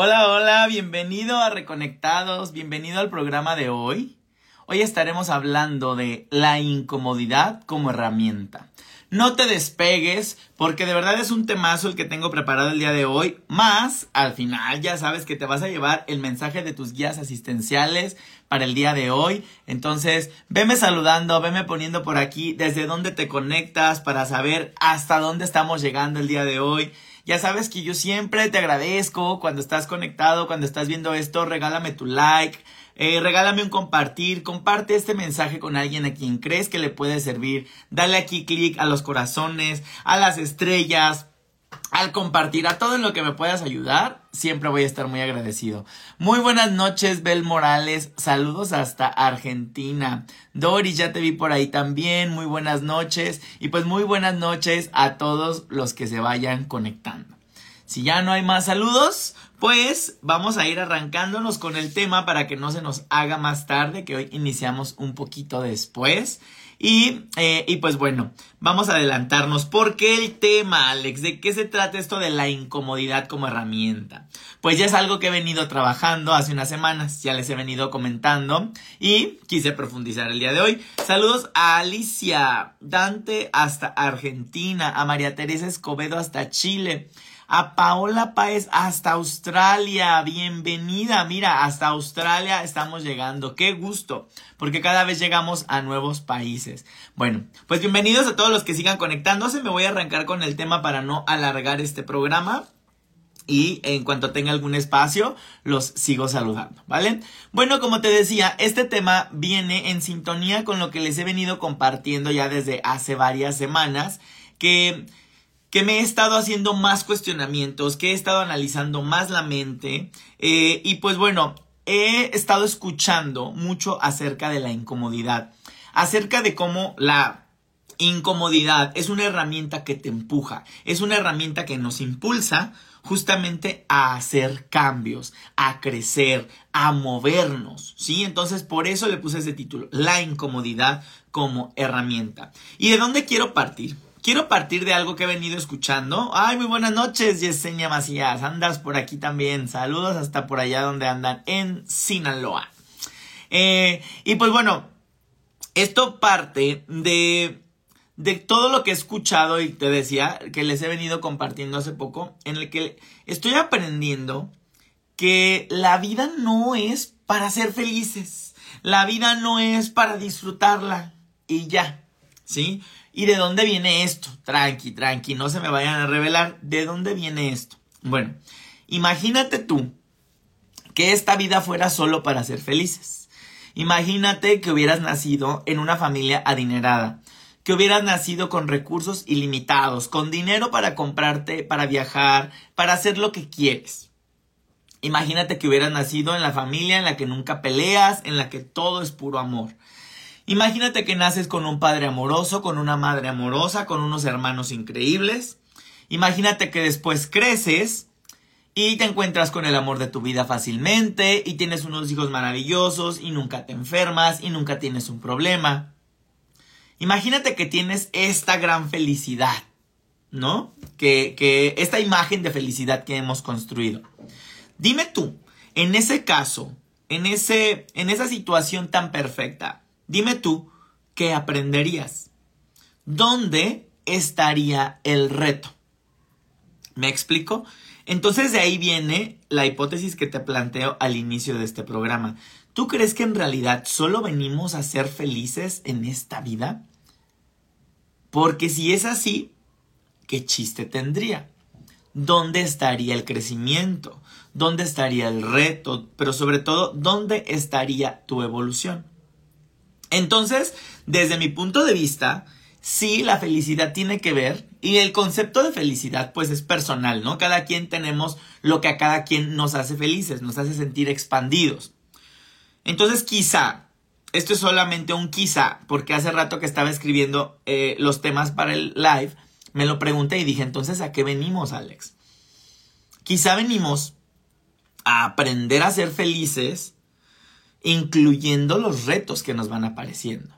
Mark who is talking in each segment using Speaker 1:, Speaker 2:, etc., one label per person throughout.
Speaker 1: Hola, hola, bienvenido a Reconectados, bienvenido al programa de hoy. Hoy estaremos hablando de la incomodidad como herramienta. No te despegues porque de verdad es un temazo el que tengo preparado el día de hoy. Más, al final ya sabes que te vas a llevar el mensaje de tus guías asistenciales para el día de hoy. Entonces, veme saludando, veme poniendo por aquí desde dónde te conectas para saber hasta dónde estamos llegando el día de hoy. Ya sabes que yo siempre te agradezco cuando estás conectado, cuando estás viendo esto, regálame tu like, eh, regálame un compartir, comparte este mensaje con alguien a quien crees que le puede servir, dale aquí clic a los corazones, a las estrellas, al compartir a todo en lo que me puedas ayudar, siempre voy a estar muy agradecido. Muy buenas noches, Bel Morales. Saludos hasta Argentina. Doris, ya te vi por ahí también. Muy buenas noches. Y pues muy buenas noches a todos los que se vayan conectando. Si ya no hay más saludos, pues vamos a ir arrancándonos con el tema para que no se nos haga más tarde, que hoy iniciamos un poquito después. Y, eh, y pues bueno, vamos a adelantarnos. ¿Por qué el tema, Alex? ¿De qué se trata esto de la incomodidad como herramienta? Pues ya es algo que he venido trabajando hace unas semanas, ya les he venido comentando y quise profundizar el día de hoy. Saludos a Alicia Dante hasta Argentina, a María Teresa Escobedo hasta Chile a Paola Páez hasta Australia. Bienvenida, mira, hasta Australia estamos llegando. Qué gusto, porque cada vez llegamos a nuevos países. Bueno, pues bienvenidos a todos los que sigan conectándose. Me voy a arrancar con el tema para no alargar este programa. Y en cuanto tenga algún espacio, los sigo saludando, ¿vale? Bueno, como te decía, este tema viene en sintonía con lo que les he venido compartiendo ya desde hace varias semanas, que que me he estado haciendo más cuestionamientos, que he estado analizando más la mente eh, y pues bueno, he estado escuchando mucho acerca de la incomodidad, acerca de cómo la incomodidad es una herramienta que te empuja, es una herramienta que nos impulsa justamente a hacer cambios, a crecer, a movernos, ¿sí? Entonces por eso le puse ese título, la incomodidad como herramienta. ¿Y de dónde quiero partir? Quiero partir de algo que he venido escuchando. Ay, muy buenas noches, Yesenia Macías. Andas por aquí también. Saludos hasta por allá donde andan, en Sinaloa. Eh, y pues bueno, esto parte de, de todo lo que he escuchado y te decía que les he venido compartiendo hace poco, en el que estoy aprendiendo que la vida no es para ser felices. La vida no es para disfrutarla y ya, ¿sí? ¿Y de dónde viene esto? Tranqui, tranqui, no se me vayan a revelar. ¿De dónde viene esto? Bueno, imagínate tú que esta vida fuera solo para ser felices. Imagínate que hubieras nacido en una familia adinerada, que hubieras nacido con recursos ilimitados, con dinero para comprarte, para viajar, para hacer lo que quieres. Imagínate que hubieras nacido en la familia en la que nunca peleas, en la que todo es puro amor. Imagínate que naces con un padre amoroso, con una madre amorosa, con unos hermanos increíbles. Imagínate que después creces y te encuentras con el amor de tu vida fácilmente y tienes unos hijos maravillosos y nunca te enfermas y nunca tienes un problema. Imagínate que tienes esta gran felicidad, ¿no? Que, que esta imagen de felicidad que hemos construido. Dime tú, en ese caso, en, ese, en esa situación tan perfecta, Dime tú, ¿qué aprenderías? ¿Dónde estaría el reto? ¿Me explico? Entonces de ahí viene la hipótesis que te planteo al inicio de este programa. ¿Tú crees que en realidad solo venimos a ser felices en esta vida? Porque si es así, ¿qué chiste tendría? ¿Dónde estaría el crecimiento? ¿Dónde estaría el reto? Pero sobre todo, ¿dónde estaría tu evolución? Entonces, desde mi punto de vista, sí, la felicidad tiene que ver y el concepto de felicidad pues es personal, ¿no? Cada quien tenemos lo que a cada quien nos hace felices, nos hace sentir expandidos. Entonces, quizá, esto es solamente un quizá, porque hace rato que estaba escribiendo eh, los temas para el live, me lo pregunté y dije, entonces, ¿a qué venimos, Alex? Quizá venimos a aprender a ser felices incluyendo los retos que nos van apareciendo.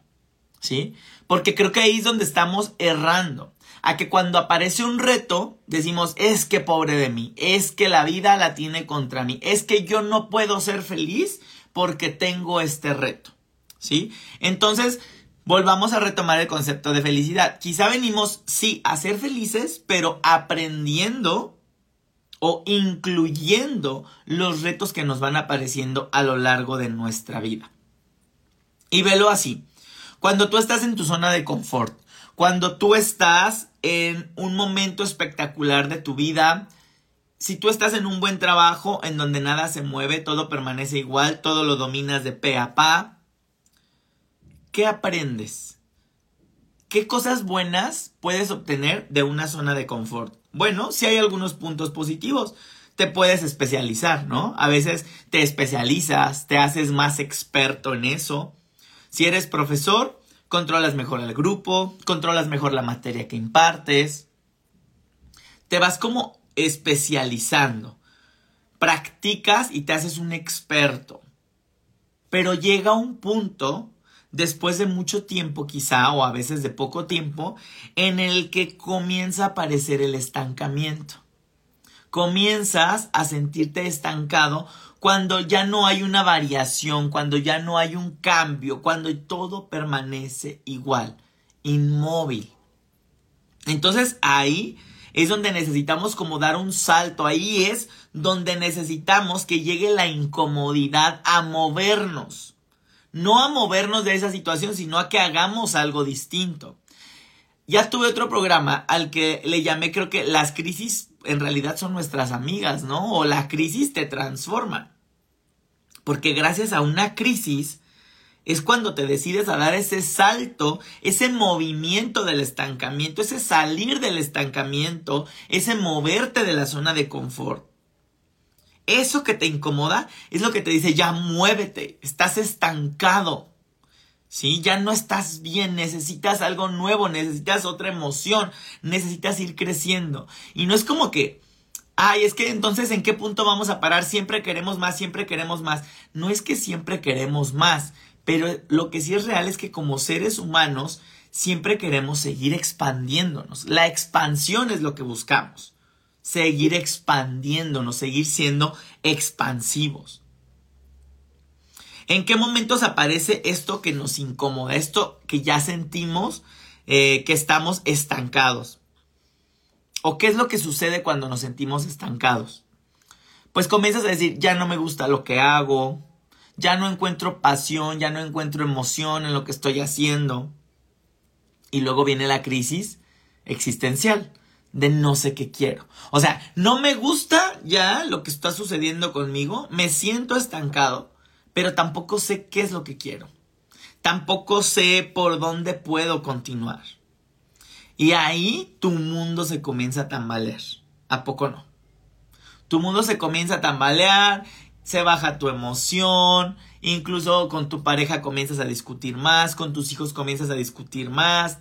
Speaker 1: ¿Sí? Porque creo que ahí es donde estamos errando. a que cuando aparece un reto decimos, es que pobre de mí, es que la vida la tiene contra mí, es que yo no puedo ser feliz porque tengo este reto. ¿Sí? Entonces, volvamos a retomar el concepto de felicidad. Quizá venimos, sí, a ser felices, pero aprendiendo o incluyendo los retos que nos van apareciendo a lo largo de nuestra vida. Y velo así. Cuando tú estás en tu zona de confort, cuando tú estás en un momento espectacular de tu vida, si tú estás en un buen trabajo en donde nada se mueve, todo permanece igual, todo lo dominas de pe a pa, ¿qué aprendes? ¿Qué cosas buenas puedes obtener de una zona de confort? Bueno, si hay algunos puntos positivos. Te puedes especializar, ¿no? A veces te especializas, te haces más experto en eso. Si eres profesor, controlas mejor al grupo, controlas mejor la materia que impartes. Te vas como especializando. Practicas y te haces un experto. Pero llega un punto, después de mucho tiempo quizá, o a veces de poco tiempo, en el que comienza a aparecer el estancamiento. Comienzas a sentirte estancado cuando ya no hay una variación, cuando ya no hay un cambio, cuando todo permanece igual, inmóvil. Entonces ahí es donde necesitamos como dar un salto, ahí es donde necesitamos que llegue la incomodidad a movernos. No a movernos de esa situación, sino a que hagamos algo distinto. Ya tuve otro programa al que le llamé creo que las crisis en realidad son nuestras amigas, ¿no? O la crisis te transforma. Porque gracias a una crisis es cuando te decides a dar ese salto, ese movimiento del estancamiento, ese salir del estancamiento, ese moverte de la zona de confort. Eso que te incomoda es lo que te dice, ya muévete, estás estancado. ¿sí? Ya no estás bien, necesitas algo nuevo, necesitas otra emoción, necesitas ir creciendo. Y no es como que, ay, es que entonces en qué punto vamos a parar, siempre queremos más, siempre queremos más. No es que siempre queremos más, pero lo que sí es real es que como seres humanos siempre queremos seguir expandiéndonos. La expansión es lo que buscamos. Seguir expandiéndonos, seguir siendo expansivos. ¿En qué momentos aparece esto que nos incomoda? Esto que ya sentimos eh, que estamos estancados. ¿O qué es lo que sucede cuando nos sentimos estancados? Pues comienzas a decir, ya no me gusta lo que hago, ya no encuentro pasión, ya no encuentro emoción en lo que estoy haciendo. Y luego viene la crisis existencial de no sé qué quiero. O sea, no me gusta ya lo que está sucediendo conmigo, me siento estancado pero tampoco sé qué es lo que quiero. Tampoco sé por dónde puedo continuar. Y ahí tu mundo se comienza a tambalear. ¿A poco no? Tu mundo se comienza a tambalear, se baja tu emoción, incluso con tu pareja comienzas a discutir más, con tus hijos comienzas a discutir más,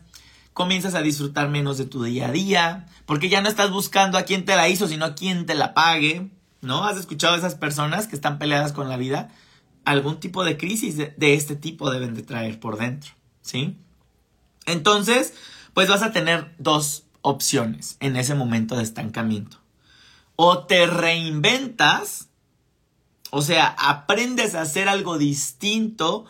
Speaker 1: comienzas a disfrutar menos de tu día a día, porque ya no estás buscando a quién te la hizo, sino a quién te la pague, ¿no? ¿Has escuchado a esas personas que están peleadas con la vida? algún tipo de crisis de, este tipo deben de traer por dentro, ¿sí? Entonces, pues vas a tener dos opciones en ese momento de estancamiento. O te reinventas, o sea, aprendes a hacer algo distinto.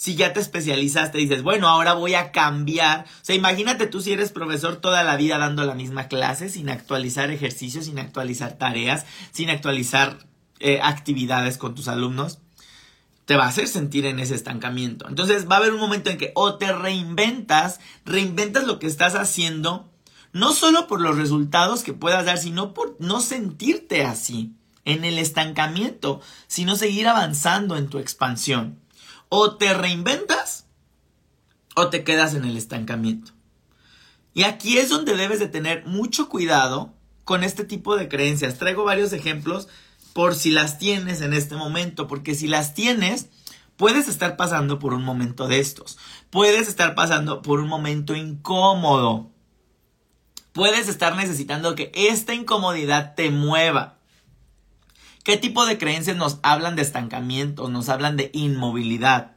Speaker 1: Si ya te especializaste, dices, bueno, ahora voy a cambiar. O sea, imagínate tú si eres profesor toda la vida dando la misma clase, sin actualizar ejercicios, sin actualizar tareas, sin actualizar eh, actividades con tus alumnos te va a hacer sentir en ese estancamiento. Entonces va a haber un momento en que o te reinventas, reinventas lo que estás haciendo, no solo por los resultados que puedas dar, sino por no sentirte así, en el estancamiento, sino seguir avanzando en tu expansión. O te reinventas o te quedas en el estancamiento. Y aquí es donde debes de tener mucho cuidado con este tipo de creencias. Traigo varios ejemplos por si las tienes en este momento, porque si las tienes, puedes estar pasando por un momento de estos, puedes estar pasando por un momento incómodo, puedes estar necesitando que esta incomodidad te mueva. ¿Qué tipo de creencias nos hablan de estancamiento, nos hablan de inmovilidad?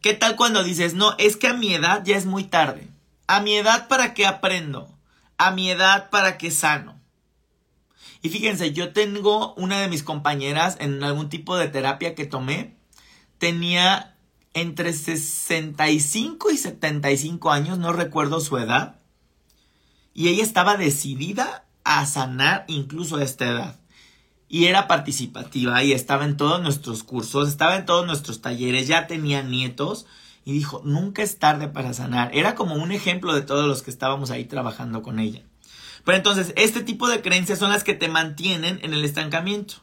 Speaker 1: ¿Qué tal cuando dices, no, es que a mi edad ya es muy tarde? a mi edad para qué aprendo, a mi edad para qué sano. Y fíjense, yo tengo una de mis compañeras en algún tipo de terapia que tomé, tenía entre 65 y 75 años, no recuerdo su edad, y ella estaba decidida a sanar incluso a esta edad. Y era participativa y estaba en todos nuestros cursos, estaba en todos nuestros talleres, ya tenía nietos y dijo, nunca es tarde para sanar. Era como un ejemplo de todos los que estábamos ahí trabajando con ella. Pero entonces, este tipo de creencias son las que te mantienen en el estancamiento.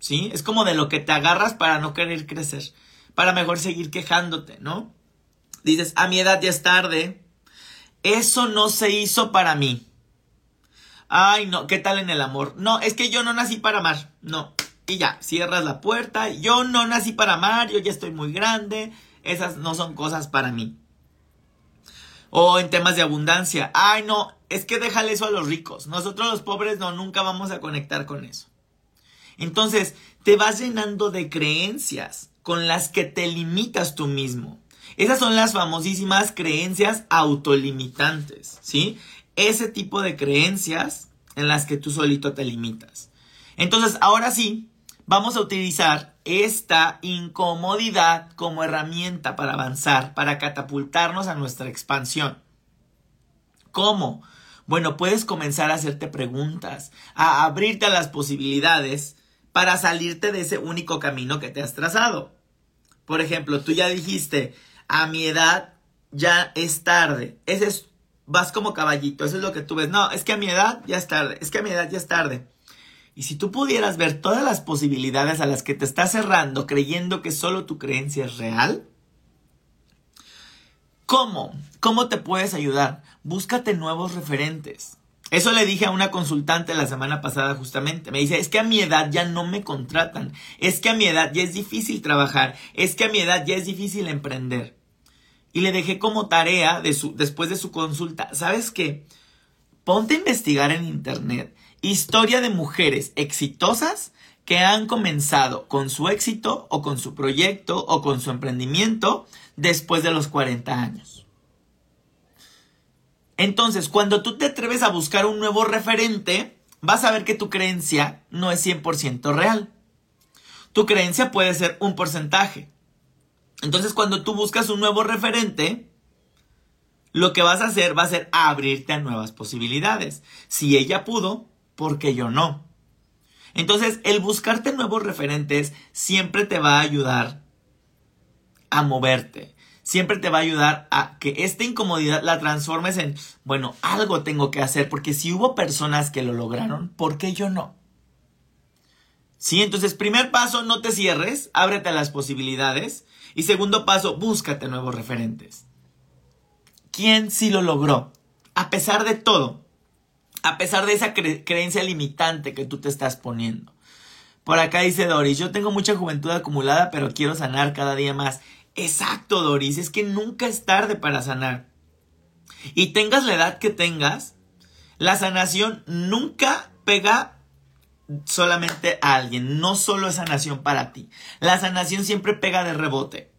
Speaker 1: ¿Sí? Es como de lo que te agarras para no querer crecer, para mejor seguir quejándote, ¿no? Dices, a mi edad ya es tarde, eso no se hizo para mí. Ay, no, ¿qué tal en el amor? No, es que yo no nací para amar. No. Y ya, cierras la puerta. Yo no nací para amar, yo ya estoy muy grande. Esas no son cosas para mí. O en temas de abundancia. Ay, no, es que déjale eso a los ricos. Nosotros los pobres no, nunca vamos a conectar con eso. Entonces, te vas llenando de creencias con las que te limitas tú mismo. Esas son las famosísimas creencias autolimitantes, ¿sí? Ese tipo de creencias en las que tú solito te limitas. Entonces, ahora sí, vamos a utilizar esta incomodidad como herramienta para avanzar, para catapultarnos a nuestra expansión. ¿Cómo? Bueno, puedes comenzar a hacerte preguntas, a abrirte a las posibilidades para salirte de ese único camino que te has trazado. Por ejemplo, tú ya dijiste, a mi edad ya es tarde. Ese es, vas como caballito, eso es lo que tú ves. No, es que a mi edad ya es tarde, es que a mi edad ya es tarde. Y si tú pudieras ver todas las posibilidades a las que te estás cerrando creyendo que solo tu creencia es real, ¿cómo? ¿Cómo te puedes ayudar? Búscate nuevos referentes. Eso le dije a una consultante la semana pasada justamente. Me dice, es que a mi edad ya no me contratan. Es que a mi edad ya es difícil trabajar. Es que a mi edad ya es difícil emprender y le dejé como tarea después de su consulta, ¿sabes qué? Ponte a investigar en internet historia de mujeres exitosas que han comenzado con su éxito o con su proyecto o con su emprendimiento después de los 40 años. Entonces, cuando tú te atreves a buscar un nuevo referente, vas a ver que tu creencia no es 100% real. Tu creencia puede ser un porcentaje, entonces, cuando tú buscas un nuevo referente, lo que vas a hacer va a ser abrirte a nuevas posibilidades. Si ella pudo, ¿por qué yo no? Entonces, el buscarte nuevos referentes siempre te va a ayudar a moverte. Siempre te va a ayudar a que esta incomodidad la transformes en, bueno, algo tengo que hacer, porque si hubo personas que lo lograron, ¿por qué yo no? Sí, entonces, primer paso, no te cierres, ábrete a las posibilidades. Y segundo paso, búscate nuevos referentes. ¿Quién sí lo logró? A pesar de todo, a pesar de esa creencia limitante que tú te estás poniendo. Por acá dice Doris, yo tengo mucha juventud acumulada, pero quiero sanar cada día más. Exacto, Doris, es que nunca es tarde para sanar. Y tengas la edad que tengas, la sanación nunca pega solamente a alguien, no solo es sanación para ti. La sanación siempre pega de rebote.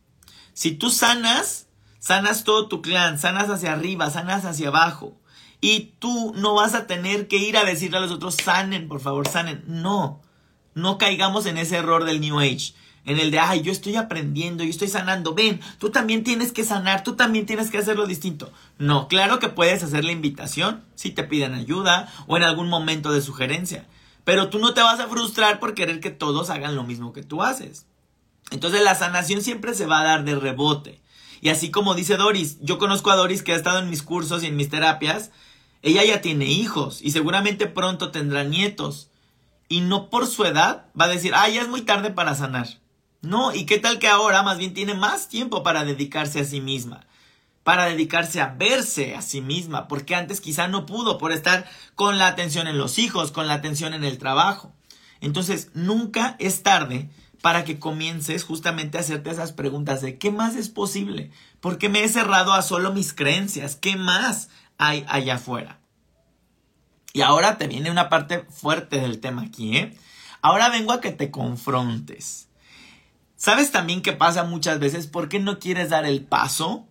Speaker 1: Si tú sanas, sanas todo tu clan, sanas hacia arriba, sanas hacia abajo. Y tú no vas a tener que ir a decirle a los otros, sanen, por favor, sanen. No, no caigamos en ese error del New Age. En el de, ay, yo estoy aprendiendo, yo estoy sanando. Ven, tú también tienes que sanar, tú también tienes que hacerlo distinto. No, claro que puedes hacer la invitación si te piden ayuda o en algún momento de sugerencia. Pero tú no te vas a frustrar por querer que todos hagan lo mismo que tú haces. Entonces la sanación siempre se va a dar de rebote. Y así como dice Doris, yo conozco a Doris que ha estado en mis cursos y en mis terapias, ella ya tiene hijos y seguramente pronto tendrá nietos. Y no por su edad va a decir, ah, ya es muy tarde para sanar. No, y qué tal que ahora más bien tiene más tiempo para dedicarse a sí misma para dedicarse a verse a sí misma, porque antes quizá no pudo por estar con la atención en los hijos, con la atención en el trabajo. Entonces, nunca es tarde para que comiences justamente a hacerte esas preguntas de ¿qué más es posible? ¿Por qué me he cerrado a solo mis creencias? ¿Qué más hay allá afuera? Y ahora te viene una parte fuerte del tema aquí, ¿eh? Ahora vengo a que te confrontes. ¿Sabes también qué pasa muchas veces? ¿Por qué no quieres dar el paso?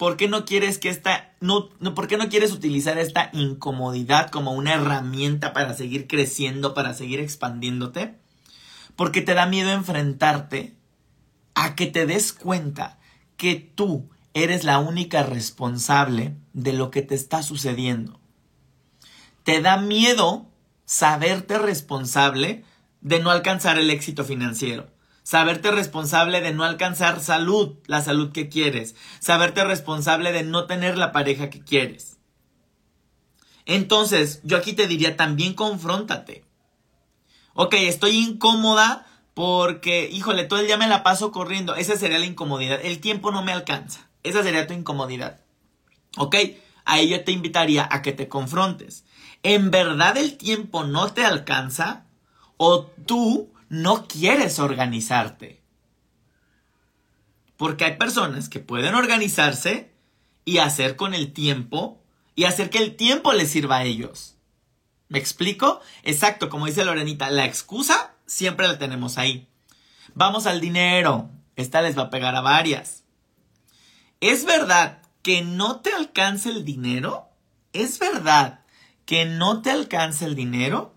Speaker 1: ¿Por qué no quieres que esta, no, por qué no quieres utilizar esta incomodidad como una herramienta para seguir creciendo, para seguir expandiéndote? Porque te da miedo enfrentarte a que te des cuenta que tú eres la única responsable de lo que te está sucediendo. Te da miedo saberte responsable de no alcanzar el éxito financiero. Saberte responsable de no alcanzar salud, la salud que quieres. Saberte responsable de no tener la pareja que quieres. Entonces, yo aquí te diría también confróntate. Ok, estoy incómoda porque, híjole, todo el día me la paso corriendo. Esa sería la incomodidad. El tiempo no me alcanza. Esa sería tu incomodidad. Ok, ahí yo te invitaría a que te confrontes. ¿En verdad el tiempo no te alcanza? ¿O tú no quieres organizarte. Porque hay personas que pueden organizarse y hacer con el tiempo y hacer que el tiempo les sirva a ellos. ¿Me explico? Exacto, como dice Lorenita, la excusa siempre la tenemos ahí. Vamos al dinero. Esta les va a pegar a varias. ¿Es verdad que no te alcance el dinero? ¿Es verdad que no te alcance el dinero?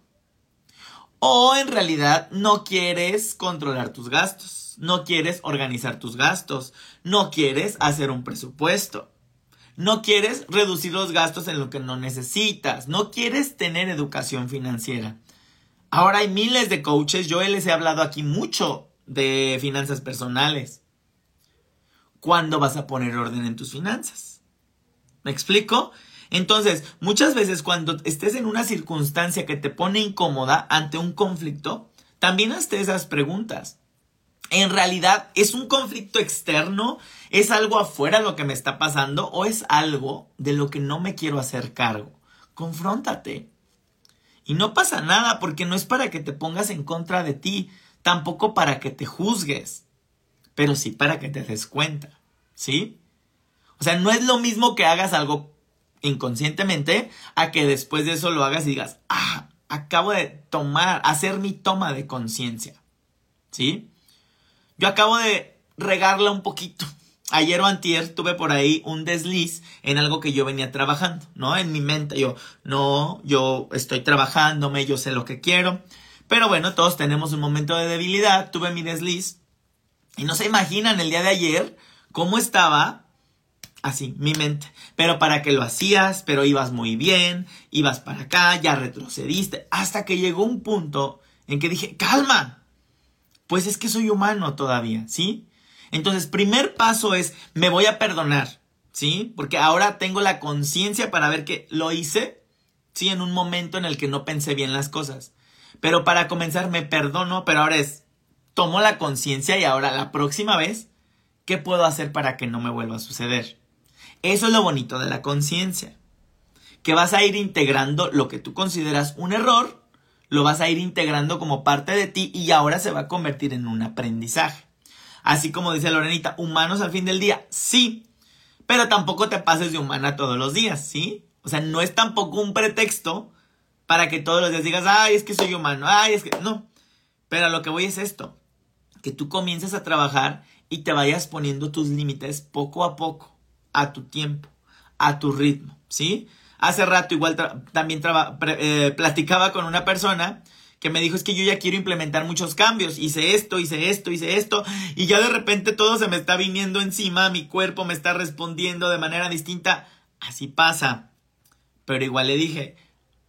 Speaker 1: O en realidad no quieres controlar tus gastos, no quieres organizar tus gastos, no quieres hacer un presupuesto, no quieres reducir los gastos en lo que no necesitas, no quieres tener educación financiera. Ahora hay miles de coaches, yo les he hablado aquí mucho de finanzas personales. ¿Cuándo vas a poner orden en tus finanzas? ¿Me explico? Entonces, muchas veces cuando estés en una circunstancia que te pone incómoda ante un conflicto, también hazte esas preguntas. ¿En realidad es un conflicto externo? ¿Es algo afuera lo que me está pasando? ¿O es algo de lo que no me quiero hacer cargo? Confróntate. Y no pasa nada porque no es para que te pongas en contra de ti, tampoco para que te juzgues, pero sí para que te des cuenta, ¿sí? O sea, no es lo mismo que hagas algo inconscientemente a que después de eso lo hagas y digas, ah, acabo de tomar, hacer mi toma de conciencia. ¿Sí? Yo acabo de regarla un poquito. Ayer o antier tuve por ahí un desliz en algo que yo venía trabajando, ¿no? En mi mente yo, no, yo estoy trabajándome, yo sé lo que quiero. Pero bueno, todos tenemos un momento de debilidad, tuve mi desliz. Y no se imaginan el día de ayer cómo estaba Así, mi mente. Pero para que lo hacías, pero ibas muy bien, ibas para acá, ya retrocediste, hasta que llegó un punto en que dije, calma, pues es que soy humano todavía, ¿sí? Entonces, primer paso es, me voy a perdonar, ¿sí? Porque ahora tengo la conciencia para ver que lo hice, ¿sí? En un momento en el que no pensé bien las cosas. Pero para comenzar, me perdono, pero ahora es, tomo la conciencia y ahora la próxima vez, ¿qué puedo hacer para que no me vuelva a suceder? Eso es lo bonito de la conciencia. Que vas a ir integrando lo que tú consideras un error, lo vas a ir integrando como parte de ti y ahora se va a convertir en un aprendizaje. Así como dice Lorenita, humanos al fin del día, sí, pero tampoco te pases de humana todos los días, ¿sí? O sea, no es tampoco un pretexto para que todos los días digas, ay, es que soy humano, ay, es que... No, pero a lo que voy es esto, que tú comiences a trabajar y te vayas poniendo tus límites poco a poco a tu tiempo, a tu ritmo, ¿sí? Hace rato igual también eh, platicaba con una persona que me dijo es que yo ya quiero implementar muchos cambios, hice esto, hice esto, hice esto, y ya de repente todo se me está viniendo encima, mi cuerpo me está respondiendo de manera distinta, así pasa. Pero igual le dije,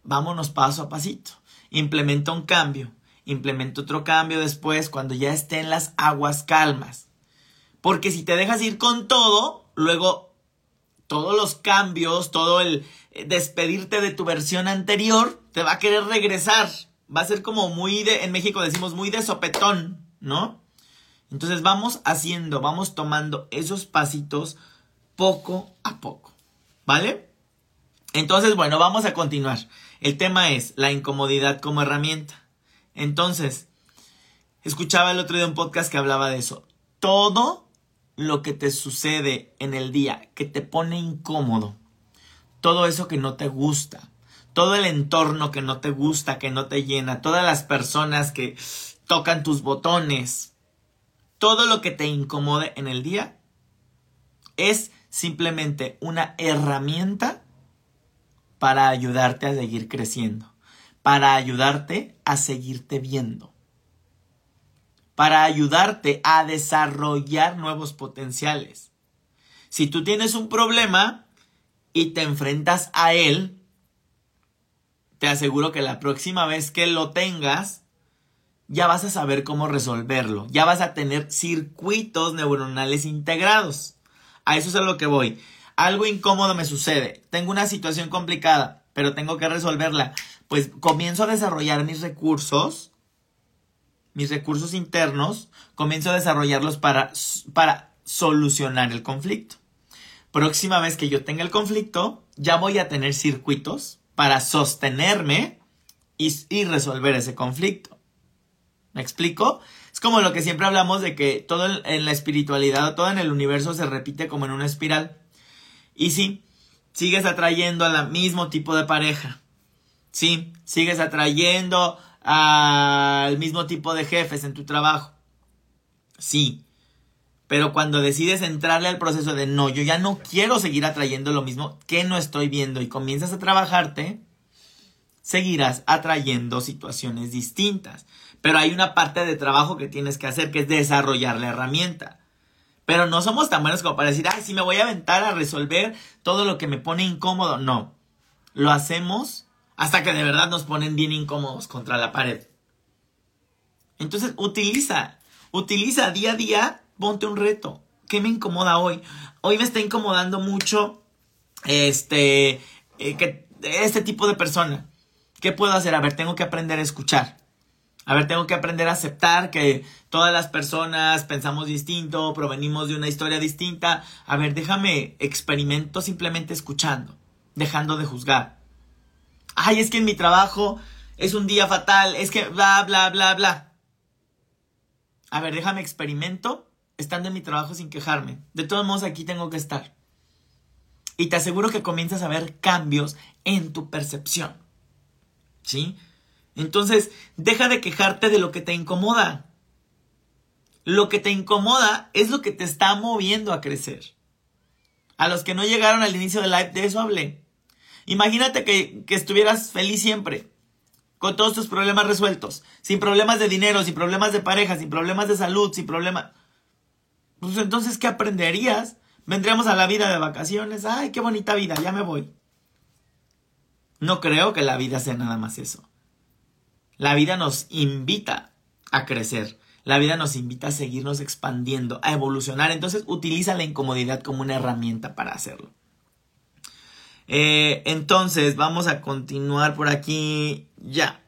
Speaker 1: vámonos paso a pasito, implementa un cambio, implementa otro cambio después cuando ya estén las aguas calmas. Porque si te dejas ir con todo, luego todos los cambios, todo el eh, despedirte de tu versión anterior, te va a querer regresar. Va a ser como muy de, en México decimos muy de sopetón, ¿no? Entonces vamos haciendo, vamos tomando esos pasitos poco a poco, ¿vale? Entonces, bueno, vamos a continuar. El tema es la incomodidad como herramienta. Entonces, escuchaba el otro día un podcast que hablaba de eso. Todo lo que te sucede en el día que te pone incómodo, todo eso que no te gusta, todo el entorno que no te gusta, que no te llena, todas las personas que tocan tus botones, todo lo que te incomode en el día es simplemente una herramienta para ayudarte a seguir creciendo, para ayudarte a seguirte viendo, para ayudarte a desarrollar nuevos potenciales. Si tú tienes un problema y te enfrentas a él, te aseguro que la próxima vez que lo tengas, ya vas a saber cómo resolverlo, ya vas a tener circuitos neuronales integrados. A eso es a lo que voy. Algo incómodo me sucede, tengo una situación complicada, pero tengo que resolverla. Pues comienzo a desarrollar mis recursos, mis recursos internos, comienzo a desarrollarlos para, para solucionar el conflicto. Próxima vez que yo tenga el conflicto, ya voy a tener circuitos para sostenerme y, y resolver ese conflicto. ¿Me explico? Es como lo que siempre hablamos de que todo en la espiritualidad, todo en el universo se repite como en una espiral. Y sí, sigues atrayendo al mismo tipo de pareja. Sí, sigues atrayendo al mismo tipo de jefes en tu trabajo. Sí. Pero cuando decides entrarle al proceso de no, yo ya no quiero seguir atrayendo lo mismo que no estoy viendo y comienzas a trabajarte, seguirás atrayendo situaciones distintas. Pero hay una parte de trabajo que tienes que hacer, que es desarrollar la herramienta. Pero no somos tan buenos como para decir, ay, sí me voy a aventar a resolver todo lo que me pone incómodo. No. Lo hacemos hasta que de verdad nos ponen bien incómodos contra la pared. Entonces, utiliza, utiliza día a día, ponte un reto. ¿Qué me incomoda hoy? Hoy me está incomodando mucho este, eh, que, este tipo de persona. ¿Qué puedo hacer? A ver, tengo que aprender a escuchar. A ver, tengo que aprender a aceptar que todas las personas pensamos distinto, provenimos de una historia distinta. A ver, déjame experimento simplemente escuchando, dejando de juzgar. Ay, es que en mi trabajo es un día fatal, es que bla, bla, bla, bla. A ver, déjame experimento estando en mi trabajo sin quejarme. De todos modos, aquí tengo que estar. Y te aseguro que comienzas a ver cambios en tu percepción. ¿Sí? Entonces, deja de quejarte de lo que te incomoda. Lo que te incomoda es lo que te está moviendo a crecer. A los que no llegaron al inicio del live, de eso hablé. Imagínate que, que estuvieras feliz siempre, con todos tus problemas resueltos, sin problemas de dinero, sin problemas de pareja, sin problemas de salud, sin problemas... Pues entonces, ¿qué aprenderías? Vendríamos a la vida de vacaciones. Ay, qué bonita vida, ya me voy. No creo que la vida sea nada más eso. La vida nos invita a crecer. La vida nos invita a seguirnos expandiendo, a evolucionar. Entonces utiliza la incomodidad como una herramienta para hacerlo. Eh, entonces vamos a continuar por aquí. Ya.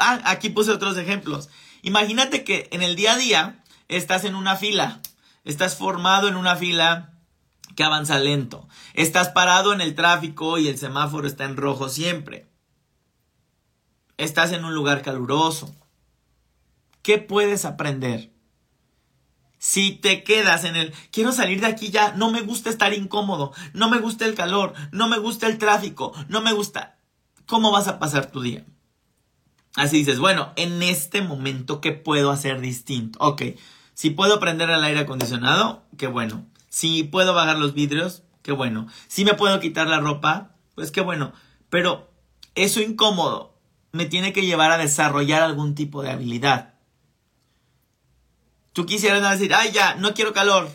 Speaker 1: ah, aquí puse otros ejemplos. Imagínate que en el día a día estás en una fila. Estás formado en una fila que avanza lento. Estás parado en el tráfico y el semáforo está en rojo siempre estás en un lugar caluroso. ¿Qué puedes aprender? Si te quedas en el, quiero salir de aquí ya, no me gusta estar incómodo, no me gusta el calor, no me gusta el tráfico, no me gusta, ¿cómo vas a pasar tu día? Así dices, bueno, en este momento, ¿qué puedo hacer distinto? Ok, si puedo prender el aire acondicionado, qué bueno. Si puedo bajar los vidrios, qué bueno. Si me puedo quitar la ropa, pues qué bueno. Pero eso incómodo, me tiene que llevar a desarrollar algún tipo de habilidad. Tú quisieras decir, ay, ya, no quiero calor.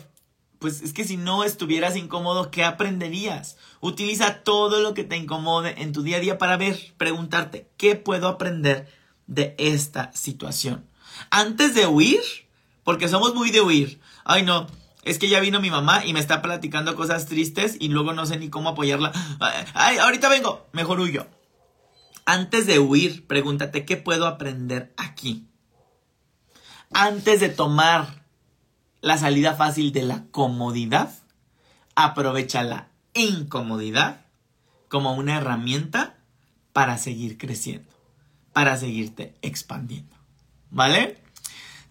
Speaker 1: Pues es que si no estuvieras incómodo, ¿qué aprenderías? Utiliza todo lo que te incomode en tu día a día para ver, preguntarte, ¿qué puedo aprender de esta situación? Antes de huir, porque somos muy de huir. Ay, no, es que ya vino mi mamá y me está platicando cosas tristes y luego no sé ni cómo apoyarla. Ay, ahorita vengo, mejor huyo. Antes de huir, pregúntate qué puedo aprender aquí. Antes de tomar la salida fácil de la comodidad, aprovecha la incomodidad como una herramienta para seguir creciendo, para seguirte expandiendo. ¿Vale?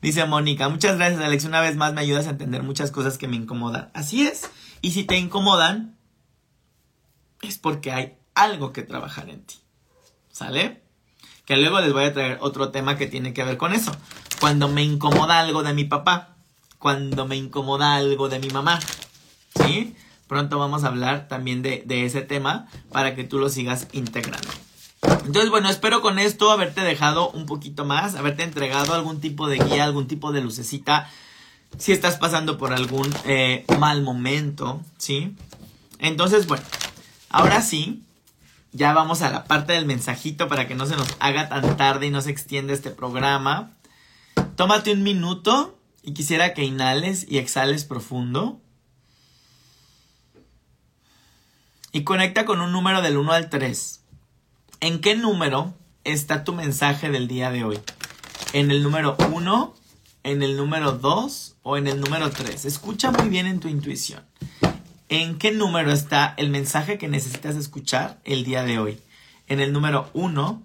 Speaker 1: Dice Mónica, muchas gracias Alex, una vez más me ayudas a entender muchas cosas que me incomodan. Así es. Y si te incomodan, es porque hay algo que trabajar en ti. ¿Sale? Que luego les voy a traer otro tema que tiene que ver con eso. Cuando me incomoda algo de mi papá, cuando me incomoda algo de mi mamá, ¿sí? Pronto vamos a hablar también de, ese tema para que tú lo sigas integrando. Entonces, bueno, espero con esto haberte dejado un poquito más, haberte entregado algún tipo de guía, algún tipo de lucecita, si estás pasando por algún eh, mal momento, ¿sí? Entonces, bueno, ahora sí, ya vamos a la parte del mensajito para que no se nos haga tan tarde y no se extienda este programa. Tómate un minuto y quisiera que inhales y exhales profundo. Y conecta con un número del 1 al 3. ¿En qué número está tu mensaje del día de hoy? ¿En el número 1, en el número 2 o en el número 3? Escucha muy bien en tu intuición. ¿En qué número está el mensaje que necesitas escuchar el día de hoy? ¿En el número 1,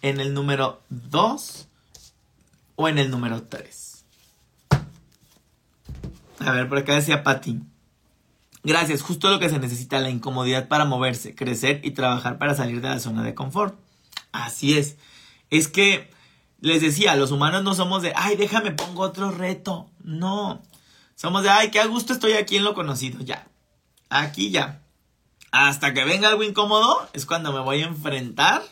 Speaker 1: en el número 2 o en el número 3? A ver, por acá decía Patti. Gracias, justo lo que se necesita, la incomodidad para moverse, crecer y trabajar para salir de la zona de confort. Así es. Es que, les decía, los humanos no somos de, ay, déjame, pongo otro reto. No. Somos de, ay, qué a gusto estoy aquí en lo conocido. Ya. Aquí ya. Hasta que venga algo incómodo, es cuando me voy a enfrentar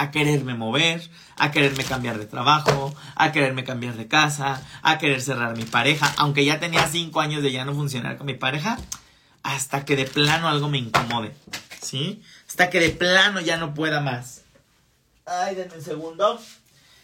Speaker 1: a quererme mover, a quererme cambiar de trabajo, a quererme cambiar de casa, a querer cerrar mi pareja, aunque ya tenía cinco años de ya no funcionar con mi pareja, hasta que de plano algo me incomode, ¿sí? Hasta que de plano ya no pueda más. Ay, denme un segundo.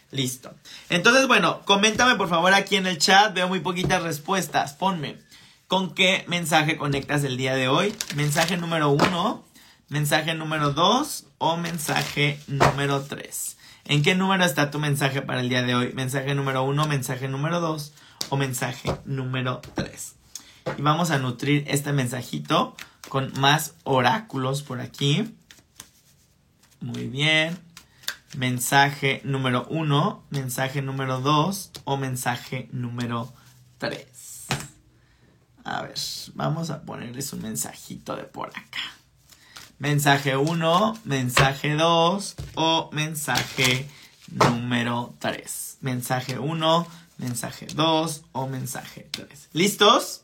Speaker 1: Listo. Entonces, bueno, coméntame por favor aquí en el chat, veo muy poquitas respuestas, ponme. ¿Con qué mensaje conectas el día de hoy? Mensaje número uno, mensaje número 2 o mensaje número 3. ¿En qué número está tu mensaje para el día de hoy? Mensaje número 1, mensaje número 2 o mensaje número 3. Y vamos a nutrir este mensajito con más oráculos por aquí. Muy bien. Mensaje número 1, mensaje número 2 o mensaje número 3. A ver, vamos a ponerles un mensajito de por acá mensaje 1, mensaje 2 o mensaje número 3. Mensaje 1, mensaje 2 o mensaje 3. ¿Listos?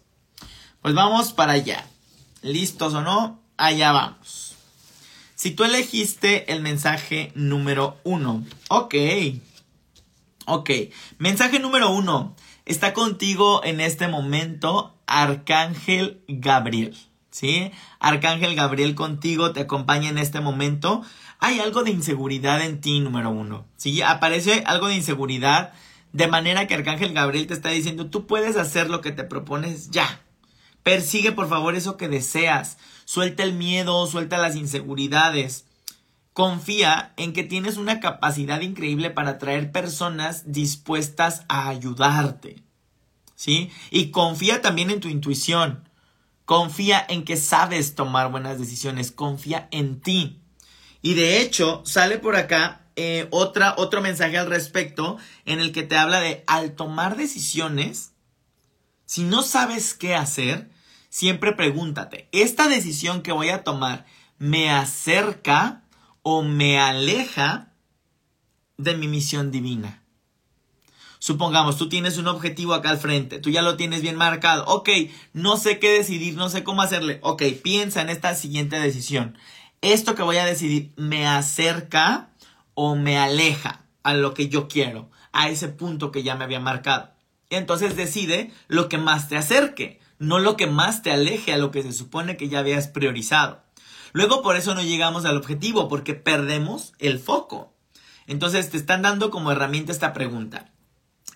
Speaker 1: Pues vamos para allá. ¿Listos o no? Allá vamos. Si tú elegiste el mensaje número 1, ok. Ok, mensaje número 1. Está contigo en este momento Arcángel Gabriel. ¿Sí? Arcángel Gabriel contigo te acompaña en este momento. Hay algo de inseguridad en ti, número uno, ¿sí? Aparece algo de inseguridad de manera que Arcángel Gabriel te está diciendo, tú puedes hacer lo que te propones ya. Persigue por favor eso que deseas. Suelta el miedo, suelta las inseguridades. Confía en que tienes una capacidad increíble para atraer personas dispuestas a ayudarte. ¿Sí? Y confía también en tu intuición. Confía en que sabes tomar buenas decisiones. Confía en ti. Y de hecho, sale por acá eh, otra, otro mensaje al respecto en el que te habla de al tomar decisiones, si no sabes qué hacer, siempre pregúntate, ¿esta decisión que voy a tomar me acerca o me aleja de mi misión divina? Supongamos, tú tienes un objetivo acá al frente, tú ya lo tienes bien marcado. Ok, no sé qué decidir, no sé cómo hacerle. Ok, piensa en esta siguiente decisión. ¿Esto que voy a decidir me acerca o me aleja a lo que yo quiero, a ese punto que ya me había marcado? Entonces decide lo que más te acerque, no lo que más te aleje a lo que se supone que ya habías priorizado. Luego por eso no llegamos al objetivo, porque perdemos el foco. Entonces te están dando como herramienta esta pregunta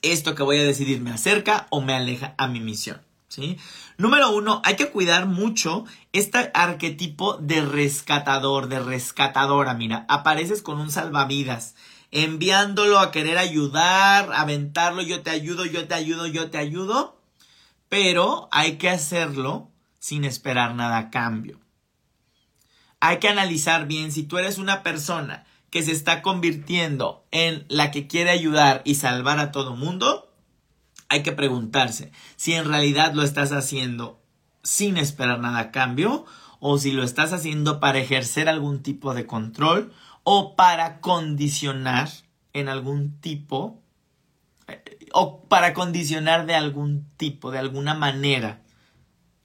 Speaker 1: esto que voy a decidir me acerca o me aleja a mi misión. ¿sí? Número uno, hay que cuidar mucho este arquetipo de rescatador, de rescatadora. Mira, apareces con un salvavidas, enviándolo a querer ayudar, aventarlo, yo te ayudo, yo te ayudo, yo te ayudo. Pero hay que hacerlo sin esperar nada a cambio. Hay que analizar bien si tú eres una persona que se está convirtiendo en la que quiere ayudar y salvar a todo mundo, hay que preguntarse si en realidad lo estás haciendo sin esperar nada a cambio o si lo estás haciendo para ejercer algún tipo de control o para condicionar en algún tipo o para condicionar de algún tipo, de alguna manera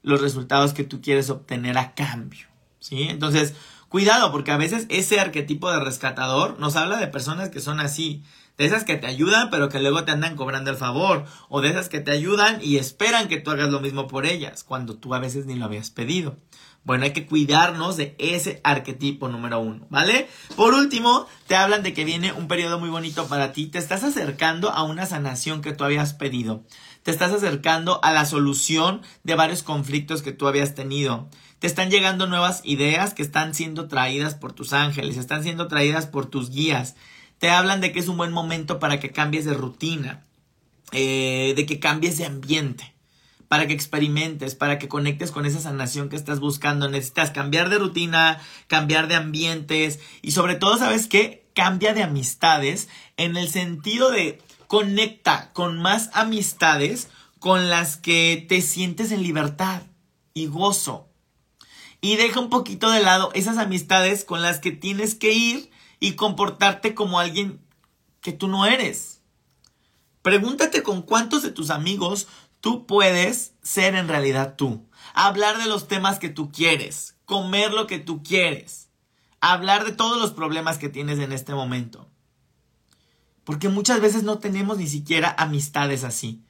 Speaker 1: los resultados que tú quieres obtener a cambio. ¿Sí? Entonces, cuidado, porque a veces ese arquetipo de rescatador nos habla de personas que son así. De esas que te ayudan, pero que luego te andan cobrando el favor. O de esas que te ayudan y esperan que tú hagas lo mismo por ellas, cuando tú a veces ni lo habías pedido. Bueno, hay que cuidarnos de ese arquetipo número uno, ¿vale? Por último, te hablan de que viene un periodo muy bonito para ti. Te estás acercando a una sanación que tú habías pedido. Te estás acercando a la solución de varios conflictos que tú habías tenido. Te están llegando nuevas ideas que están siendo traídas por tus ángeles, están siendo traídas por tus guías. Te hablan de que es un buen momento para que cambies de rutina, eh, de que cambies de ambiente para que experimentes, para que conectes con esa sanación que estás buscando. Necesitas cambiar de rutina, cambiar de ambientes y sobre todo, ¿sabes qué? Cambia de amistades en el sentido de conecta con más amistades con las que te sientes en libertad y gozo. Y deja un poquito de lado esas amistades con las que tienes que ir y comportarte como alguien que tú no eres. Pregúntate con cuántos de tus amigos Tú puedes ser en realidad tú. Hablar de los temas que tú quieres. Comer lo que tú quieres. Hablar de todos los problemas que tienes en este momento. Porque muchas veces no tenemos ni siquiera amistades así.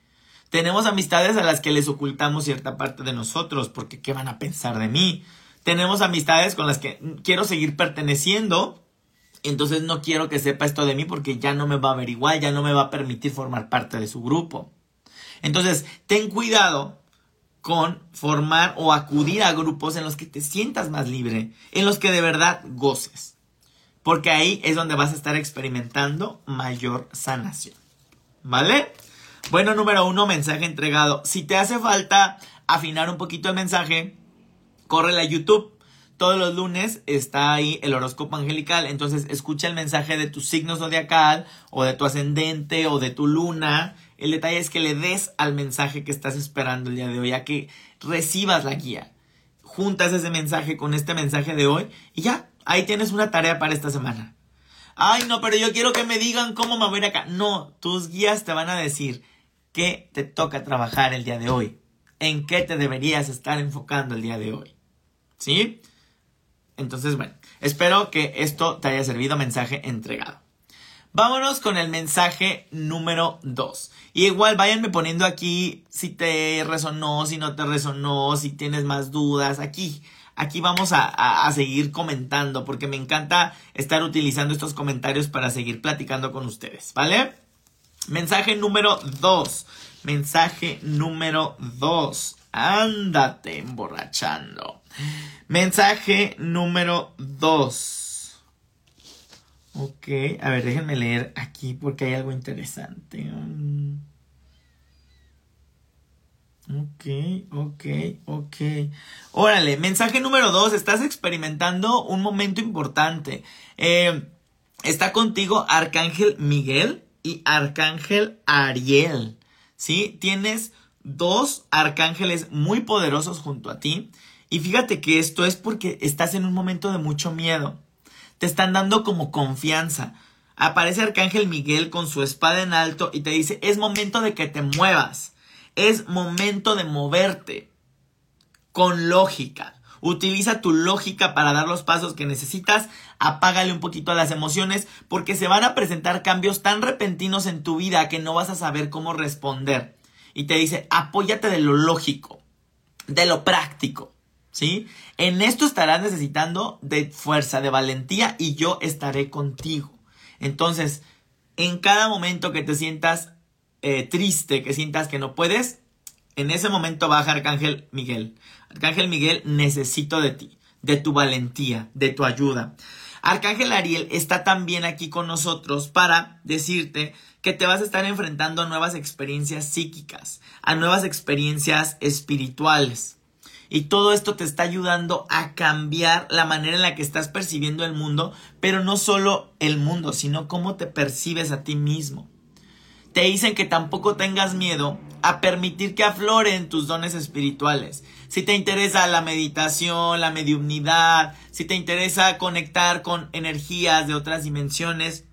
Speaker 1: Tenemos amistades a las que les ocultamos cierta parte de nosotros, porque ¿qué van a pensar de mí? Tenemos amistades con las que quiero seguir perteneciendo, entonces no quiero que sepa esto de mí porque ya no me va a ver igual, ya no me va a permitir formar parte de su grupo. Entonces, ten cuidado con formar o acudir a grupos en los que te sientas más libre, en los que de verdad goces. Porque ahí es donde vas a estar experimentando mayor sanación. ¿Vale? Bueno, número uno, mensaje entregado. Si te hace falta afinar un poquito el mensaje, corre a YouTube. Todos los lunes está ahí el horóscopo angelical. Entonces escucha el mensaje de tu signo zodiacal o de tu ascendente o de tu luna el detalle es que le des al mensaje que estás esperando el día de hoy, a que recibas la guía. Juntas ese mensaje con este mensaje de hoy y ya, ahí tienes una tarea para esta semana. Ay, no, pero yo quiero que me digan cómo me voy a ir acá. No, tus guías te van a decir qué te toca trabajar el día de hoy, en qué te deberías estar enfocando el día de hoy. ¿Sí? Entonces, bueno, espero que esto te haya servido mensaje entregado. Vámonos con el mensaje número 2. Y igual váyanme poniendo aquí si te resonó, si no te resonó, si tienes más dudas. Aquí, aquí vamos a, a, seguir comentando porque me encanta estar utilizando estos comentarios para seguir platicando con ustedes, ¿vale? Mensaje número 2. Mensaje número 2. Ándate emborrachando. Mensaje número 2. Ok, a ver, déjenme leer aquí porque hay algo interesante. Mm. Ok, ok, ok. Órale, mensaje número dos. Estás experimentando un momento importante. Eh, está contigo Arcángel Miguel y Arcángel Ariel. ¿Sí? Tienes dos arcángeles muy poderosos junto a ti. Y fíjate que esto es porque estás en un momento de mucho miedo te están dando como confianza. Aparece Arcángel Miguel con su espada en alto y te dice, es momento de que te muevas, es momento de moverte con lógica. Utiliza tu lógica para dar los pasos que necesitas, apágale un poquito a las emociones porque se van a presentar cambios tan repentinos en tu vida que no vas a saber cómo responder. Y te dice, apóyate de lo lógico, de lo práctico. ¿Sí? En esto estarás necesitando de fuerza, de valentía y yo estaré contigo. Entonces, en cada momento que te sientas eh, triste, que sientas que no puedes, en ese momento baja Arcángel Miguel. Arcángel Miguel, necesito de ti, de tu valentía, de tu ayuda. Arcángel Ariel está también aquí con nosotros para decirte que te vas a estar enfrentando a nuevas experiencias psíquicas, a nuevas experiencias espirituales. Y todo esto te está ayudando a cambiar la manera en la que estás percibiendo el mundo, pero no solo el mundo, sino cómo te percibes a ti mismo. Te dicen que tampoco tengas miedo a permitir que afloren tus dones espirituales. Si te interesa la meditación, la mediunidad, si te interesa conectar con energías de otras dimensiones,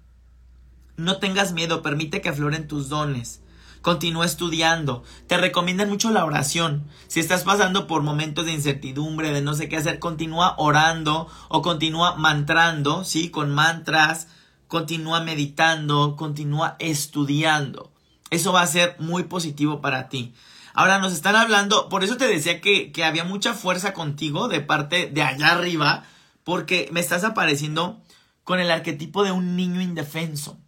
Speaker 1: no tengas miedo, permite que afloren tus dones. Continúa estudiando. Te recomiendan mucho la oración. Si estás pasando por momentos de incertidumbre, de no sé qué hacer, continúa orando o continúa mantrando, ¿sí? Con mantras, continúa meditando, continúa estudiando. Eso va a ser muy positivo para ti. Ahora nos están hablando, por eso te decía que, que había mucha fuerza contigo de parte de allá arriba, porque me estás apareciendo con el arquetipo de un niño indefenso.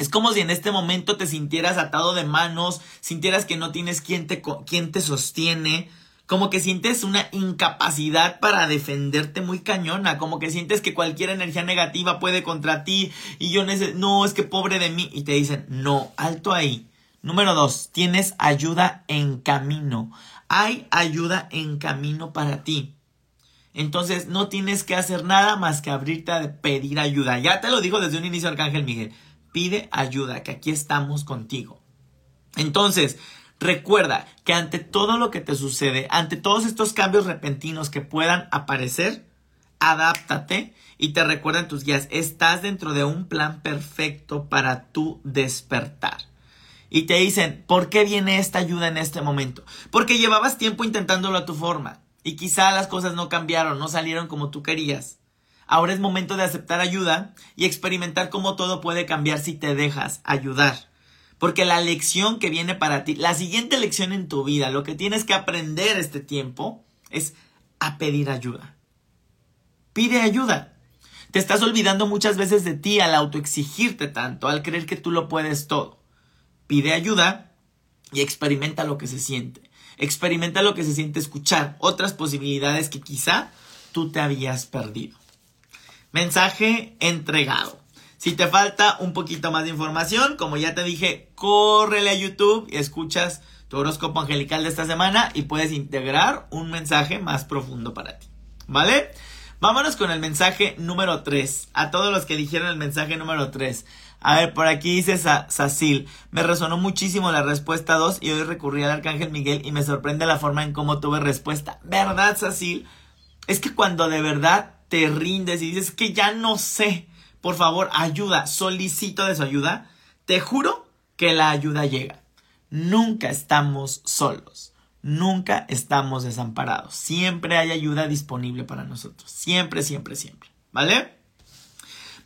Speaker 1: Es como si en este momento te sintieras atado de manos, sintieras que no tienes quien te, quien te sostiene, como que sientes una incapacidad para defenderte muy cañona, como que sientes que cualquier energía negativa puede contra ti y yo no, es que pobre de mí y te dicen, no, alto ahí. Número dos, tienes ayuda en camino. Hay ayuda en camino para ti. Entonces no tienes que hacer nada más que abrirte a pedir ayuda. Ya te lo dijo desde un inicio Arcángel Miguel pide ayuda, que aquí estamos contigo. Entonces, recuerda que ante todo lo que te sucede, ante todos estos cambios repentinos que puedan aparecer, adáptate y te recuerdan tus guías, estás dentro de un plan perfecto para tu despertar. Y te dicen, ¿por qué viene esta ayuda en este momento? Porque llevabas tiempo intentándolo a tu forma y quizá las cosas no cambiaron, no salieron como tú querías. Ahora es momento de aceptar ayuda y experimentar cómo todo puede cambiar si te dejas ayudar. Porque la lección que viene para ti, la siguiente lección en tu vida, lo que tienes que aprender este tiempo es a pedir ayuda. Pide ayuda. Te estás olvidando muchas veces de ti al autoexigirte tanto, al creer que tú lo puedes todo. Pide ayuda y experimenta lo que se siente. Experimenta lo que se siente escuchar otras posibilidades que quizá tú te habías perdido. Mensaje entregado. Si te falta un poquito más de información, como ya te dije, córrele a YouTube y escuchas tu horóscopo angelical de esta semana y puedes integrar un mensaje más profundo para ti. ¿Vale? Vámonos con el mensaje número 3. A todos los que dijeron el mensaje número 3. A ver, por aquí dice Sacil. Me resonó muchísimo la respuesta 2 y hoy recurrí al Arcángel Miguel y me sorprende la forma en cómo tuve respuesta. ¿Verdad, Sacil? Es que cuando de verdad te rindes y dices que ya no sé, por favor, ayuda, solicito de su ayuda, te juro que la ayuda llega. Nunca estamos solos, nunca estamos desamparados, siempre hay ayuda disponible para nosotros, siempre, siempre, siempre, ¿vale?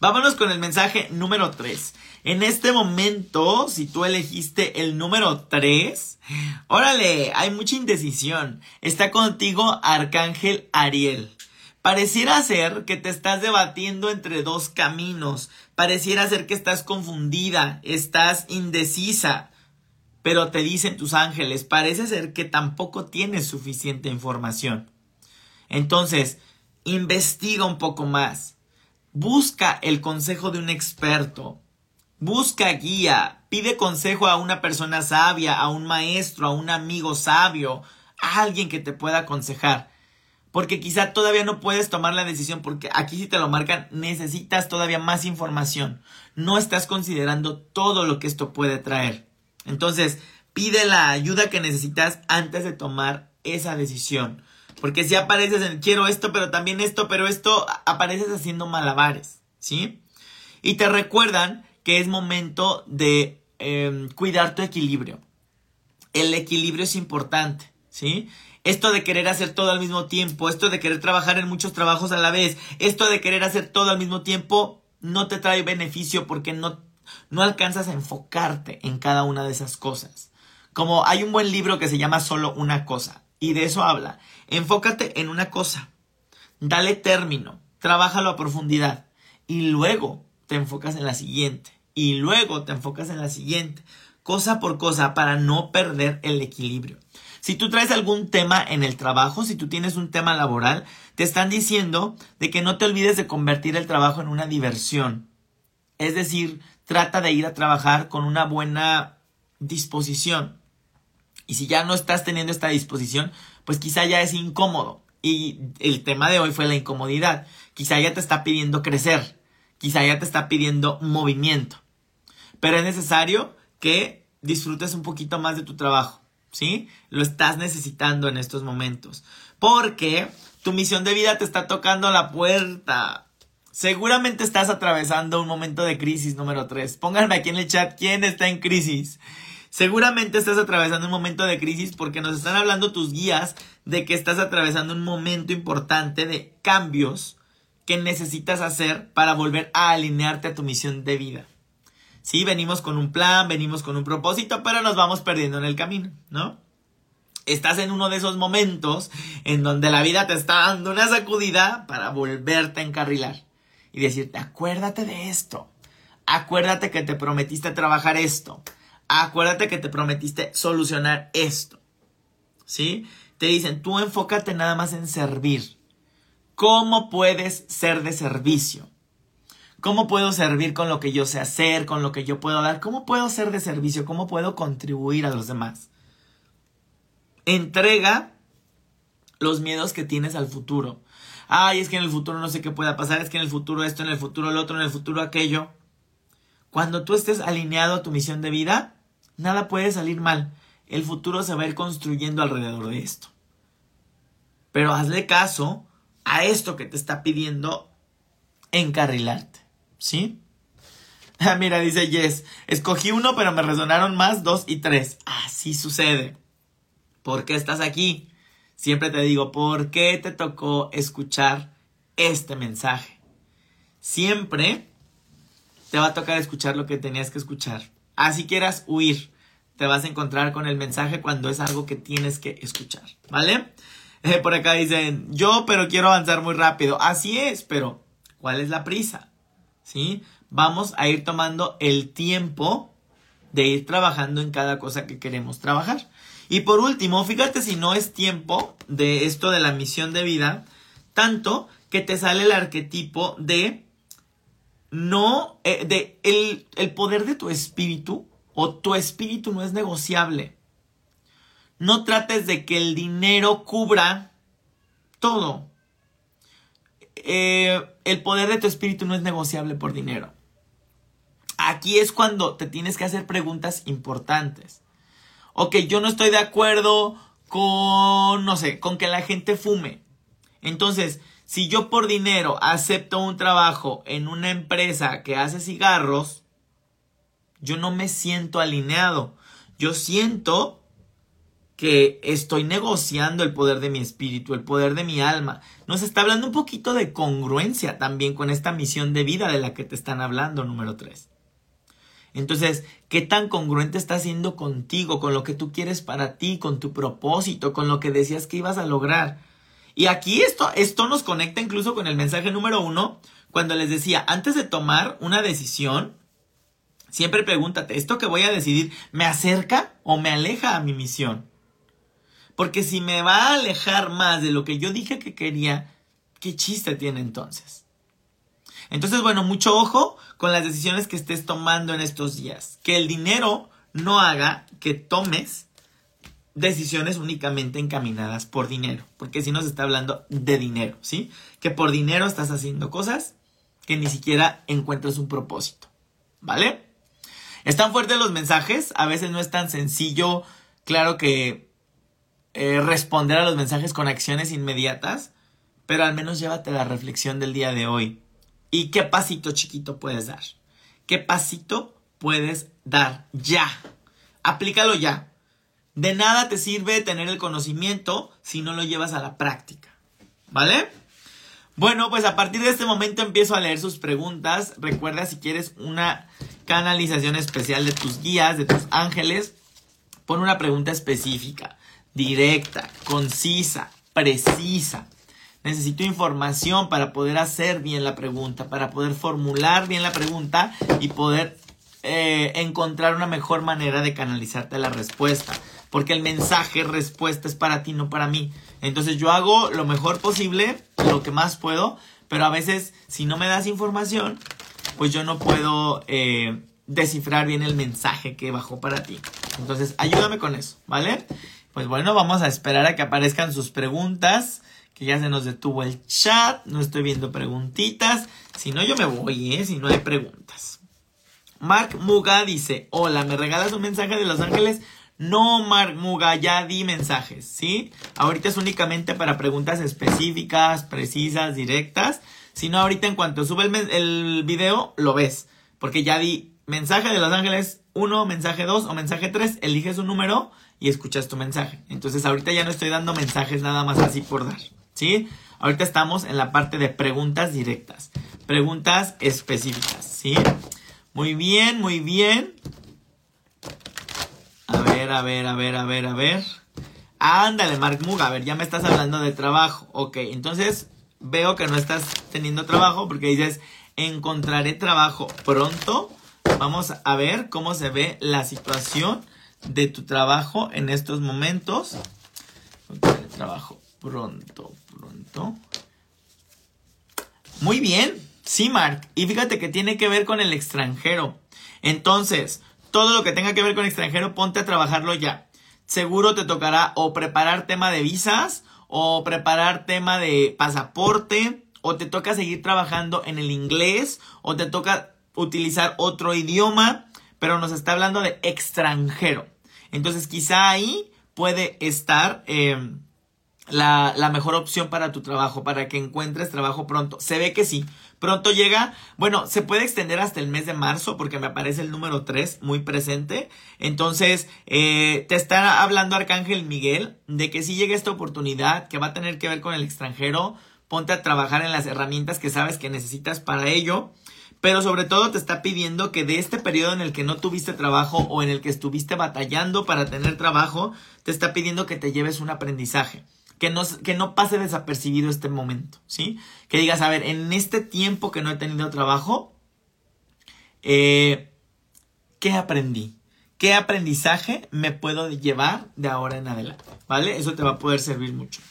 Speaker 1: Vámonos con el mensaje número 3. En este momento, si tú elegiste el número 3, órale, hay mucha indecisión. Está contigo Arcángel Ariel. Pareciera ser que te estás debatiendo entre dos caminos. Pareciera ser que estás confundida, estás indecisa. Pero te dicen tus ángeles, parece ser que tampoco tienes suficiente información. Entonces, investiga un poco más. Busca el consejo de un experto. Busca guía. Pide consejo a una persona sabia, a un maestro, a un amigo sabio, a alguien que te pueda aconsejar porque quizá todavía no puedes tomar la decisión porque aquí si te lo marcan necesitas todavía más información. No estás considerando todo lo que esto puede traer. Entonces, pide la ayuda que necesitas antes de tomar esa decisión. Porque si apareces en quiero esto, pero también esto, pero esto, apareces haciendo malabares, ¿sí? Y te recuerdan que es momento de em, cuidar tu equilibrio. El equilibrio es importante, ¿sí? Esto de querer hacer todo al mismo tiempo, esto de querer trabajar en muchos trabajos a la vez, esto de querer hacer todo al mismo tiempo, no te trae beneficio porque no, no alcanzas a enfocarte en cada una de esas cosas. Como hay un buen libro que se llama Solo una cosa, y de eso habla. Enfócate en una cosa, dale término, trabájalo a profundidad, y luego te enfocas en la siguiente, y luego te enfocas en la siguiente, cosa por cosa, para no perder el equilibrio. Si tú traes algún tema en el trabajo, si tú tienes un tema laboral, te están diciendo de que no te olvides de convertir el trabajo en una diversión. Es decir, trata de ir a trabajar con una buena disposición. Y si ya no estás teniendo esta disposición, pues quizá ya es incómodo. Y el tema de hoy fue la incomodidad. Quizá ya te está pidiendo crecer. Quizá ya te está pidiendo movimiento. Pero es necesario que disfrutes un poquito más de tu trabajo. ¿Sí? Lo estás necesitando en estos momentos. Porque tu misión de vida te está tocando la puerta. Seguramente estás atravesando un momento de crisis número 3. Pónganme aquí en el chat quién está en crisis. Seguramente estás atravesando un momento de crisis porque nos están hablando tus guías de que estás atravesando un momento importante de cambios que necesitas hacer para volver a alinearte a tu misión de vida. Sí, venimos con un plan, venimos con un propósito, pero nos vamos perdiendo en el camino, ¿no? Estás en uno de esos momentos en donde la vida te está dando una sacudida para volverte a encarrilar y decirte, acuérdate de esto, acuérdate que te prometiste trabajar esto, acuérdate que te prometiste solucionar esto. ¿Sí? Te dicen, tú enfócate nada más en servir. ¿Cómo puedes ser de servicio? ¿Cómo puedo servir con lo que yo sé hacer, con lo que yo puedo dar? ¿Cómo puedo ser de servicio? ¿Cómo puedo contribuir a los demás? Entrega los miedos que tienes al futuro. Ay, es que en el futuro no sé qué pueda pasar, es que en el futuro esto, en el futuro el otro, en el futuro aquello. Cuando tú estés alineado a tu misión de vida, nada puede salir mal. El futuro se va a ir construyendo alrededor de esto. Pero hazle caso a esto que te está pidiendo encarrilarte. ¿Sí? Mira, dice Yes. Escogí uno, pero me resonaron más dos y tres. Así sucede. ¿Por qué estás aquí? Siempre te digo, ¿por qué te tocó escuchar este mensaje? Siempre te va a tocar escuchar lo que tenías que escuchar. Así quieras huir, te vas a encontrar con el mensaje cuando es algo que tienes que escuchar, ¿vale? Eh, por acá dicen, yo pero quiero avanzar muy rápido. Así es, pero ¿cuál es la prisa? ¿Sí? Vamos a ir tomando el tiempo de ir trabajando en cada cosa que queremos trabajar. Y por último, fíjate si no es tiempo de esto de la misión de vida, tanto que te sale el arquetipo de no, eh, de el, el poder de tu espíritu o tu espíritu no es negociable. No trates de que el dinero cubra todo. Eh, el poder de tu espíritu no es negociable por dinero. Aquí es cuando te tienes que hacer preguntas importantes. Ok, yo no estoy de acuerdo con, no sé, con que la gente fume. Entonces, si yo por dinero acepto un trabajo en una empresa que hace cigarros, yo no me siento alineado. Yo siento que estoy negociando el poder de mi espíritu, el poder de mi alma. Nos está hablando un poquito de congruencia también con esta misión de vida de la que te están hablando, número 3. Entonces, ¿qué tan congruente estás siendo contigo, con lo que tú quieres para ti, con tu propósito, con lo que decías que ibas a lograr? Y aquí esto, esto nos conecta incluso con el mensaje número uno, cuando les decía, antes de tomar una decisión, siempre pregúntate, ¿esto que voy a decidir me acerca o me aleja a mi misión? Porque si me va a alejar más de lo que yo dije que quería, ¿qué chiste tiene entonces? Entonces, bueno, mucho ojo con las decisiones que estés tomando en estos días. Que el dinero no haga que tomes decisiones únicamente encaminadas por dinero, porque si nos está hablando de dinero, ¿sí? Que por dinero estás haciendo cosas que ni siquiera encuentras un propósito, ¿vale? Están fuertes los mensajes, a veces no es tan sencillo, claro que eh, responder a los mensajes con acciones inmediatas, pero al menos llévate la reflexión del día de hoy. ¿Y qué pasito chiquito puedes dar? ¿Qué pasito puedes dar ya? Aplícalo ya. De nada te sirve tener el conocimiento si no lo llevas a la práctica. ¿Vale? Bueno, pues a partir de este momento empiezo a leer sus preguntas. Recuerda si quieres una canalización especial de tus guías, de tus ángeles, pon una pregunta específica, directa, concisa, precisa. Necesito información para poder hacer bien la pregunta, para poder formular bien la pregunta y poder eh, encontrar una mejor manera de canalizarte la respuesta porque el mensaje respuesta es para ti, no para mí. Entonces yo hago lo mejor posible, lo que más puedo, pero a veces si no me das información, pues yo no puedo eh, descifrar bien el mensaje que bajó para ti. Entonces ayúdame con eso, ¿vale? Pues bueno, vamos a esperar a que aparezcan sus preguntas, que ya se nos detuvo el chat, no estoy viendo preguntitas, si no yo me voy, ¿eh? Si no hay preguntas. Mark Muga dice, hola, ¿me regalas un mensaje de Los Ángeles? No, Mark Muga, ya di mensajes, ¿sí? Ahorita es únicamente para preguntas específicas, precisas, directas. Si no, ahorita en cuanto sube el, video, lo ves. Porque ya di mensaje de Los Ángeles 1, mensaje 2 o mensaje 3, eliges un número y escuchas tu mensaje. Entonces ahorita ya no estoy dando mensajes nada más así por dar, ¿sí? Ahorita estamos en la parte de preguntas directas, preguntas específicas, ¿sí? Muy bien, muy bien. A ver, a ver, a ver, a ver, a ver. Ándale, Mark Mug, a ver, ya me estás hablando de trabajo. Ok, entonces veo que no estás teniendo trabajo porque dices, encontraré trabajo pronto. Vamos a ver cómo se ve la situación de tu trabajo en estos momentos. trabajo pronto, pronto. Muy bien, sí, Mark. Y fíjate que tiene que ver con el extranjero. Entonces, todo lo que tenga que ver con extranjero, ponte a trabajarlo ya. Seguro te tocará o preparar tema de visas, o preparar tema de pasaporte, o te toca seguir trabajando en el inglés, o te toca utilizar otro idioma, pero nos está hablando de extranjero. Entonces quizá ahí puede estar em, la, la, mejor opción para tu trabajo, para que encuentres trabajo pronto. Se ve que sí. Pronto llega, bueno, se puede extender hasta el mes de marzo porque me aparece el número 3 muy presente. Entonces, eh, te está hablando Arcángel Miguel de que si llega esta oportunidad que va a tener que ver con el extranjero, ponte a trabajar en las herramientas que sabes que necesitas para ello pero sobre todo te está pidiendo que de este periodo en el que no tuviste trabajo o en el que estuviste batallando para tener trabajo, te está pidiendo que te lleves un aprendizaje. Que no, que no pase desapercibido este momento, ¿sí? Que digas, a ver, en este tiempo que no he tenido trabajo, eh, ¿qué aprendí? ¿Qué aprendizaje me puedo llevar de ahora en adelante? ¿Vale? Eso te va a poder servir mucho.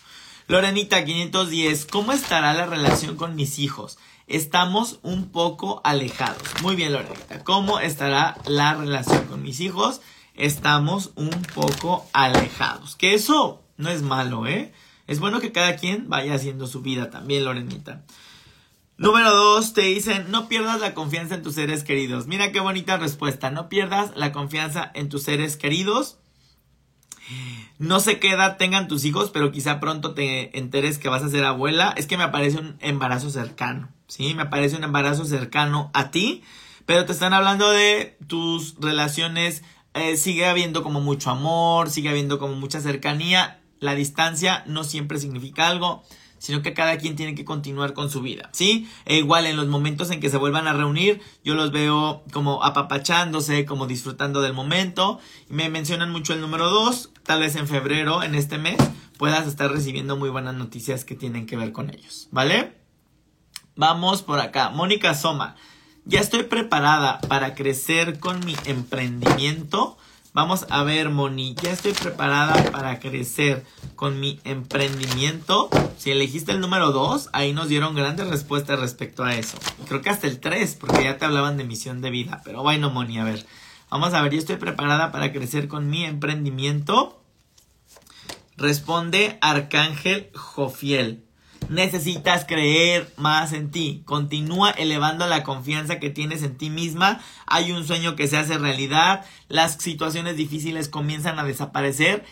Speaker 1: Lorenita 510, ¿cómo estará la relación con mis hijos? Estamos un poco alejados. Muy bien, Lorena. ¿Cómo estará la relación con mis hijos? Estamos un poco alejados. Que eso no es malo, ¿eh? Es bueno que cada quien vaya haciendo su vida también, Lorenita. Número dos, te dicen, no pierdas la confianza en tus seres queridos. Mira qué bonita respuesta. No pierdas la confianza en tus seres queridos. No sé qué edad tengan tus hijos, pero quizá pronto te enteres que vas a ser abuela. Es que me aparece un embarazo cercano. ¿sí? Me parece un embarazo cercano a ti, pero te están hablando de tus relaciones, eh, sigue habiendo como mucho amor, sigue habiendo como mucha cercanía, la distancia no siempre significa algo, sino que cada quien tiene que continuar con su vida, ¿sí? E igual en los momentos en que se vuelvan a reunir, yo los veo como apapachándose, como disfrutando del momento. Me mencionan mucho el número 2, tal vez en febrero, en este mes, puedas estar recibiendo muy buenas noticias que tienen que ver con ellos, ¿vale? Vamos por acá. Mónica Soma. Ya estoy preparada para crecer con mi emprendimiento. Vamos a ver, Moni. Ya estoy preparada para crecer con mi emprendimiento. Si elegiste el número 2, ahí nos dieron grandes respuestas respecto a eso. creo que hasta el 3, porque ya te hablaban de misión de vida. Pero bueno, Moni, a ver. Vamos a ver, ya estoy preparada para crecer con mi emprendimiento. Responde Arcángel Jofiel. Necesitas creer más en ti. Continúa elevando la confianza que tienes en ti misma. Hay un sueño que se hace realidad. Las situaciones difíciles comienzan a desaparecer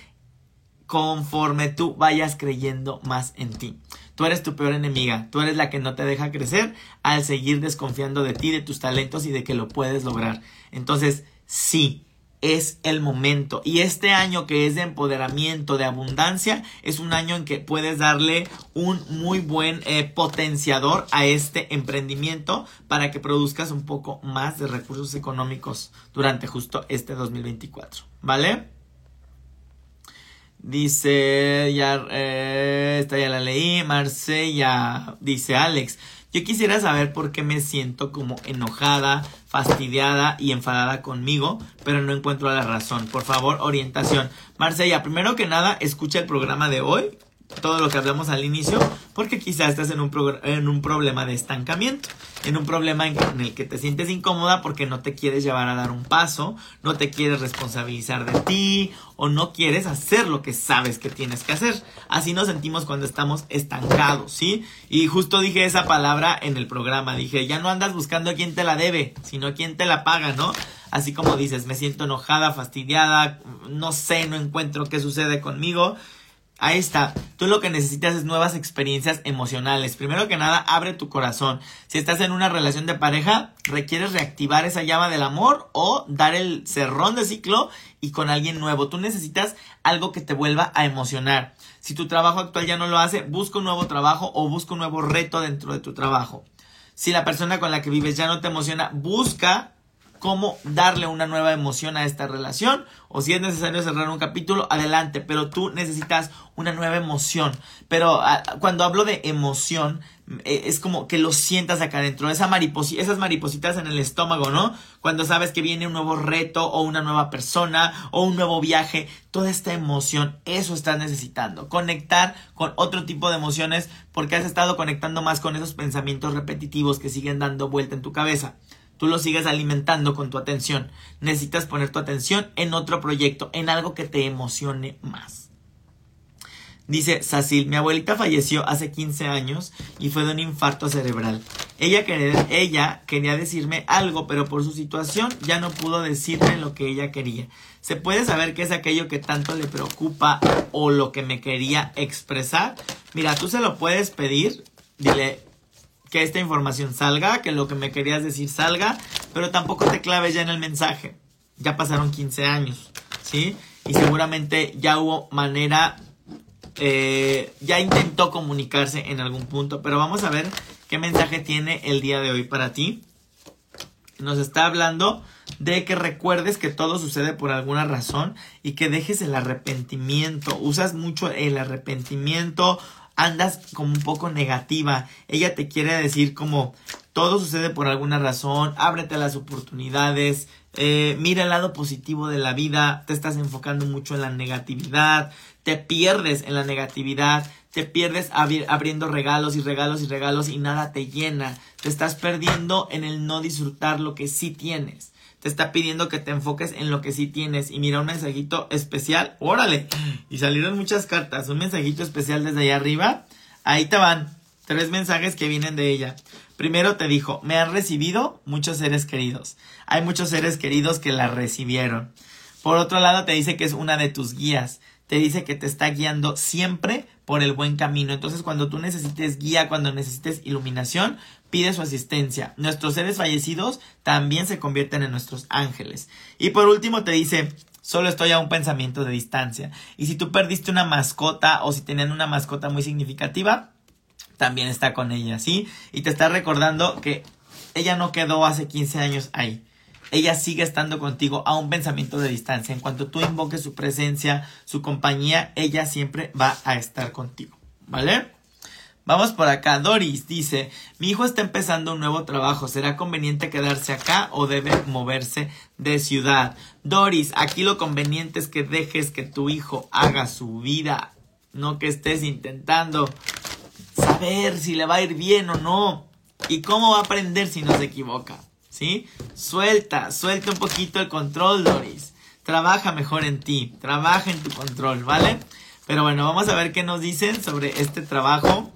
Speaker 1: conforme tú vayas creyendo más en ti. Tú eres tu peor enemiga, tú eres la que no te deja crecer al seguir desconfiando de ti, de tus talentos y de que lo puedes lograr. Entonces, sí, es el momento. Y este año que es de empoderamiento, de abundancia, es un año en que puedes darle un muy buen eh, potenciador a este emprendimiento para que produzcas un poco más de recursos económicos durante justo este 2024. ¿Vale? Dice, ya, eh, esta ya la leí, Marsella, dice Alex, yo quisiera saber por qué me siento como enojada, fastidiada y enfadada conmigo, pero no encuentro la razón. Por favor, orientación. Marcella, primero que nada, escucha el programa de hoy todo lo que hablamos al inicio, porque quizás estás en un, en un problema de estancamiento, en un problema en, el que te sientes incómoda porque no te quieres llevar a dar un paso, no te quieres responsabilizar de ti o no quieres hacer lo que sabes que tienes que hacer. Así nos sentimos cuando estamos estancados, ¿sí? Y justo dije esa palabra en el programa, dije, ya no andas buscando a quién te la debe, sino a quién te la paga, ¿no? Así como dices, me siento enojada, fastidiada, no sé, no encuentro qué sucede conmigo Ahí está. Tú lo que necesitas es nuevas experiencias emocionales. Primero que nada, abre tu corazón. Si estás en una relación de pareja, requieres reactivar esa llama del amor o dar el cerrón de ciclo y con alguien nuevo. Tú necesitas algo que te vuelva a emocionar. Si tu trabajo actual ya no lo hace, busca un nuevo trabajo o busca un nuevo reto dentro de tu trabajo. Si la persona con la que vives ya no te emociona, busca cómo darle una nueva emoción a esta relación o si es necesario cerrar un capítulo, adelante, pero tú necesitas una nueva emoción. Pero ah, cuando hablo de emoción, eh, es como que lo sientas acá adentro, esa esas maripositas en el estómago, ¿no? Cuando sabes que viene un nuevo reto o una nueva persona o un nuevo viaje, toda esta emoción, eso estás necesitando. Conectar con otro tipo de emociones porque has estado conectando más con esos pensamientos repetitivos que siguen dando vuelta en tu cabeza tú lo sigues alimentando con tu atención. Necesitas poner tu atención en otro proyecto, en algo que te emocione más. Dice Sacil, mi abuelita falleció hace 15 años y fue de un infarto cerebral. Ella quería, ella quería decirme algo, pero por su situación ya no pudo decirme lo que ella quería. ¿Se puede saber qué es aquello que tanto le preocupa o lo que me quería expresar? Mira, tú se lo puedes pedir. Dile, que esta información salga, que lo que me querías decir salga, pero tampoco te claves ya en el mensaje. Ya pasaron 15 años, ¿sí? Y seguramente ya hubo manera, eh, ya intentó comunicarse en algún punto, pero vamos a ver qué mensaje tiene el día de hoy para ti. Nos está hablando de que recuerdes que todo sucede por alguna razón y que dejes el arrepentimiento. Usas mucho el arrepentimiento andas como un poco negativa. Ella te quiere decir como todo sucede por alguna razón, ábrete a las oportunidades, eh, mira el lado positivo de la vida, te estás enfocando mucho en la negatividad, te pierdes en la negatividad, te pierdes abriendo regalos y regalos y regalos y nada te llena, te estás perdiendo en el no disfrutar lo que sí tienes te está pidiendo que te enfoques en lo que sí tienes. Y mira, un mensajito especial. Órale. Y salieron muchas cartas. Un mensajito especial desde allá arriba. Ahí te van. Tres mensajes que vienen de ella. Primero te dijo, me han recibido muchos seres queridos. Hay muchos seres queridos que la recibieron. Por otro lado, te dice que es una de tus guías. Te dice que te está guiando siempre por el buen camino. Entonces, cuando tú necesites guía, cuando necesites iluminación, pide su asistencia. Nuestros seres fallecidos también se convierten en nuestros ángeles. Y por último te dice, solo estoy a un pensamiento de distancia. Y si tú perdiste una mascota o si tenían una mascota muy significativa, también está con ella, ¿sí? Y te está recordando que ella no quedó hace 15 años ahí. Ella sigue estando contigo a un pensamiento de distancia. En cuanto tú invoques su presencia, su compañía, ella siempre va a estar contigo. ¿Vale? Vamos por acá. Doris dice, mi hijo está empezando un nuevo trabajo. ¿Será conveniente quedarse acá o debe moverse de ciudad? Doris, aquí lo conveniente es que dejes que tu hijo haga su vida. No que estés intentando saber si le va a ir bien o no. ¿Y cómo va a aprender si no se equivoca? ¿Sí? Suelta, suelta un poquito el control, Doris. Trabaja mejor en ti. Trabaja en tu control, ¿vale? Pero bueno, vamos a ver qué nos dicen sobre este trabajo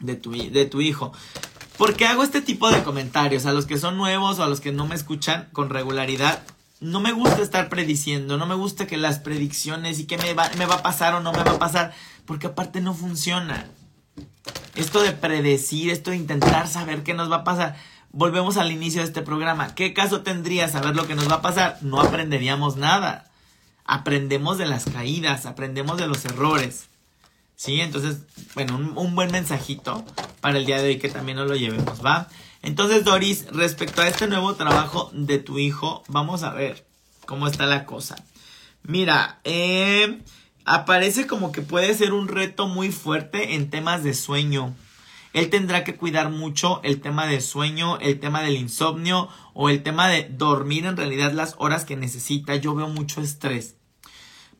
Speaker 1: de tu, de tu hijo. Porque hago este tipo de comentarios a los que son nuevos o a los que no me escuchan con regularidad. No me gusta estar prediciendo, no me gusta que las predicciones y que me va, me va a pasar o no me va a pasar, porque aparte no funciona. Esto de predecir, esto de intentar saber qué nos va a pasar. Volvemos al inicio de este programa. ¿Qué caso tendría saber lo que nos va a pasar? No aprenderíamos nada. Aprendemos de las caídas, aprendemos de los errores. ¿Sí? Entonces, bueno, un, buen mensajito para el día de hoy que también nos lo llevemos, ¿va? Entonces, Doris, respecto a este nuevo trabajo de tu hijo, vamos a ver cómo está la cosa. Mira, eh, aparece como que puede ser un reto muy fuerte en temas de sueño. Él tendrá que cuidar mucho el tema de sueño, el tema del insomnio o el tema de dormir en realidad las horas que necesita. Yo veo mucho estrés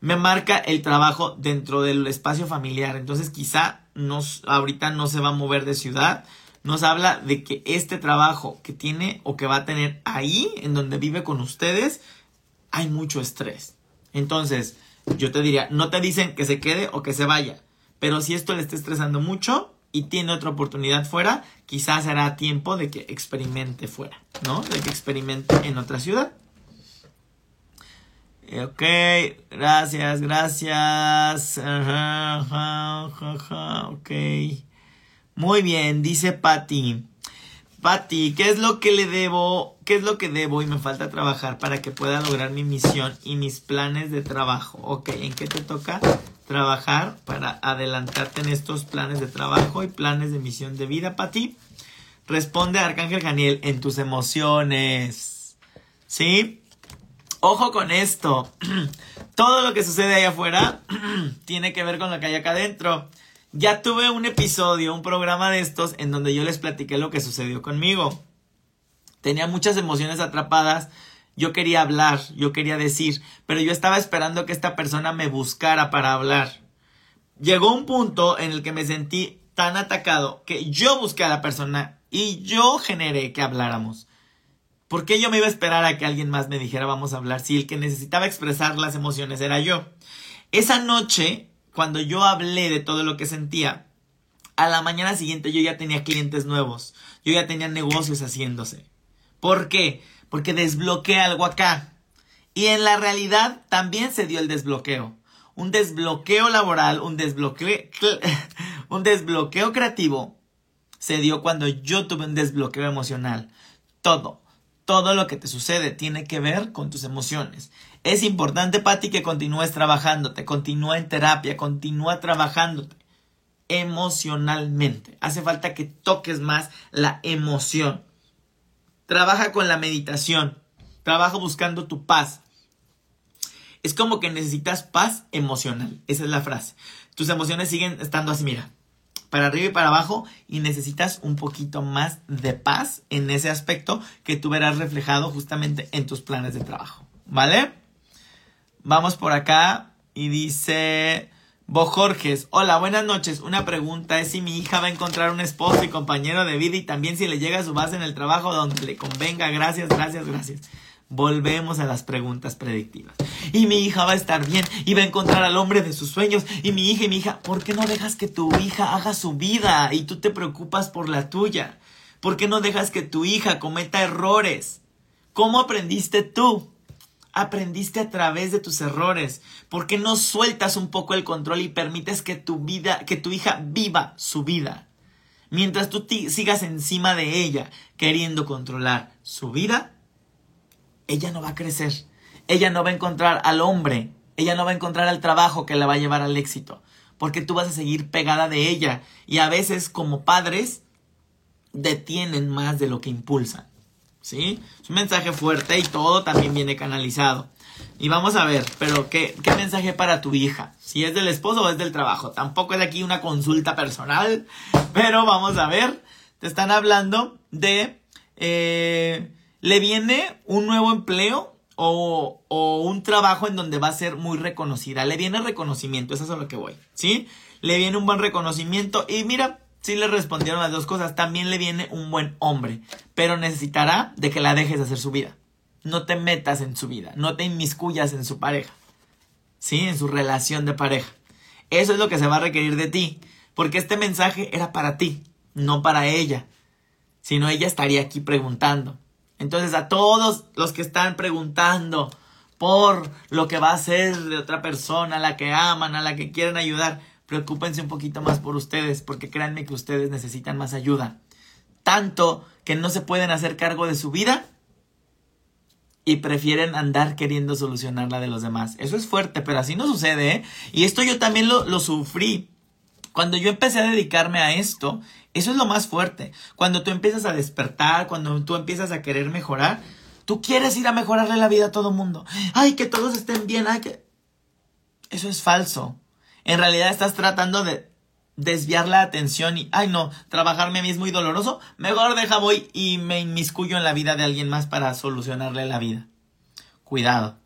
Speaker 1: me marca el trabajo dentro del espacio familiar. Entonces quizá nos, ahorita no se va a mover de ciudad. Nos habla de que este trabajo que tiene o que va a tener ahí, en donde vive con ustedes, hay mucho estrés. Entonces, yo te diría, no te dicen que se quede o que se vaya. Pero si esto le está estresando mucho y tiene otra oportunidad fuera, quizás será tiempo de que experimente fuera, ¿no? De que experimente en otra ciudad. Ok, gracias, gracias. ok. Muy bien, dice Patty. Patty, ¿qué es lo que le debo? ¿Qué es lo que debo y me falta trabajar para que pueda lograr mi misión y mis planes de trabajo? Ok, ¿en qué te toca trabajar para adelantarte en estos planes de trabajo y planes de misión de vida, Patty? Responde Arcángel Daniel en tus emociones. ¿Sí? Ojo con esto. Todo lo que sucede ahí afuera tiene que ver con lo que hay acá adentro. Ya tuve un episodio, un programa de estos en donde yo les platiqué lo que sucedió conmigo. Tenía muchas emociones atrapadas. Yo quería hablar, yo quería decir, pero yo estaba esperando que esta persona me buscara para hablar. Llegó un punto en el que me sentí tan atacado que yo busqué a la persona y yo generé que habláramos. ¿Por qué yo me iba a esperar a que alguien más me dijera vamos a hablar si el que necesitaba expresar las emociones era yo? Esa noche cuando yo hablé de todo lo que sentía, a la mañana siguiente yo ya tenía clientes nuevos, yo ya tenía negocios haciéndose. ¿Por qué? Porque desbloqueé algo acá. Y en la realidad también se dio el desbloqueo. Un desbloqueo laboral, un desbloqueo, un desbloqueo creativo se dio cuando yo tuve un desbloqueo emocional. Todo, todo lo que te sucede tiene que ver con tus emociones. Es importante, Patti, que continúes trabajándote, continúa en terapia, continúa trabajándote emocionalmente. Hace falta que toques más la emoción. Trabaja con la meditación. Trabaja buscando tu paz. Es como que necesitas paz emocional. Esa es la frase. Tus emociones siguen estando así, mira, para arriba y para abajo y necesitas un poquito más de paz en ese aspecto que tú verás reflejado justamente en tus planes de trabajo. ¿Vale? Vamos por acá y dice Bojorges. Hola, buenas noches. Una pregunta es si mi hija va a encontrar un esposo y compañero de vida y también si le llega a su base en el trabajo donde le convenga. Gracias, gracias, gracias. Volvemos a las preguntas predictivas. Y mi hija va a estar bien y va a encontrar al hombre de sus sueños. Y mi hija y mi hija, ¿por qué no dejas que tu hija haga su vida y tú te preocupas por la tuya? ¿Por qué no dejas que tu hija cometa errores? ¿Cómo aprendiste tú? aprendiste a través de tus errores? ¿Por qué no sueltas un poco el control y permites que tu vida, que tu hija viva su vida? Mientras tú sigas encima de ella queriendo controlar su vida, ella no va a crecer. Ella no va a encontrar al hombre, ella no va a encontrar al trabajo que la va a llevar al éxito, porque tú vas a seguir pegada de ella y a veces como padres detienen más de lo que impulsan. ¿sí? Es un mensaje fuerte y todo también viene canalizado. Y vamos a ver, pero ¿qué, qué mensaje para tu hija? Si es del esposo o es del trabajo. Tampoco es aquí una consulta personal, pero vamos a ver. Te están hablando de... Eh, ¿Le viene un nuevo empleo o, un trabajo en donde va a ser muy reconocida? Le viene reconocimiento, eso es a lo que voy, ¿sí? Le viene un buen reconocimiento y mira, si le respondieron las dos cosas. También le viene un buen hombre, pero necesitará de que la dejes hacer su vida. No te metas en su vida, no te inmiscuyas en su pareja, ¿sí? En su relación de pareja. Eso es lo que se va a requerir de ti, porque este mensaje era para ti, no para ella. Si no, ella estaría aquí preguntando. Entonces, a todos los que están preguntando por lo que va a ser de otra persona, a la que aman, a la que quieren ayudar, preocúpense un poquito más por ustedes, porque créanme que ustedes necesitan más ayuda. Tanto que no se pueden hacer cargo de su vida y prefieren andar queriendo solucionar la de los demás. Eso es fuerte, pero así no sucede, ¿eh? Y esto yo también lo, lo sufrí. Cuando yo empecé a dedicarme a esto, eso es lo más fuerte. Cuando tú empiezas a despertar, cuando tú empiezas a querer mejorar, tú quieres ir a mejorarle la vida a todo mundo. Ay, que todos estén bien, ay, que... Eso es falso en realidad estás tratando de desviar la atención y, ay no, trabajarme a mí es muy doloroso, mejor deja voy y me inmiscuyo en la vida de alguien más para solucionarle la vida. Cuidado,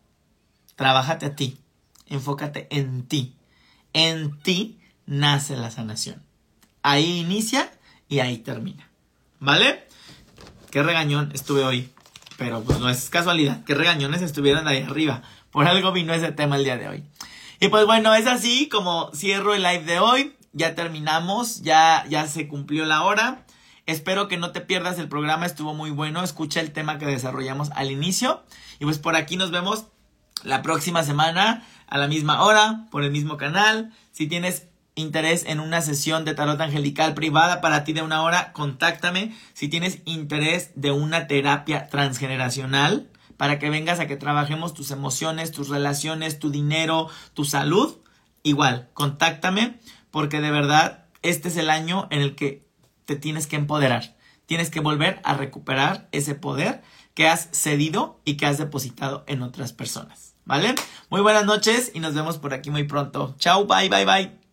Speaker 1: trabájate a ti, enfócate en ti. En ti nace la sanación. Ahí inicia y ahí termina. ¿Vale? Qué regañón estuve hoy. Pero pues no es casualidad. Qué regañones estuvieron ahí arriba. Por algo vino ese tema el día de hoy. Y pues bueno, es así como cierro el live de hoy. Ya terminamos, ya, ya se cumplió la hora. Espero que no te pierdas el programa, estuvo muy bueno. Escucha el tema que desarrollamos al inicio. Y pues por aquí nos vemos la próxima semana a la misma hora por el mismo canal. Si tienes interés en una sesión de tarot angelical privada para ti de una hora, contáctame. Si tienes interés de una terapia transgeneracional para que vengas a que trabajemos tus emociones, tus relaciones, tu dinero, tu salud, igual, contáctame porque de verdad este es el año en el que te tienes que empoderar. Tienes que volver a recuperar ese poder que has cedido y que has depositado en otras personas. ¿Vale? Muy buenas noches y nos vemos por aquí muy pronto. Chao, bye, bye, bye.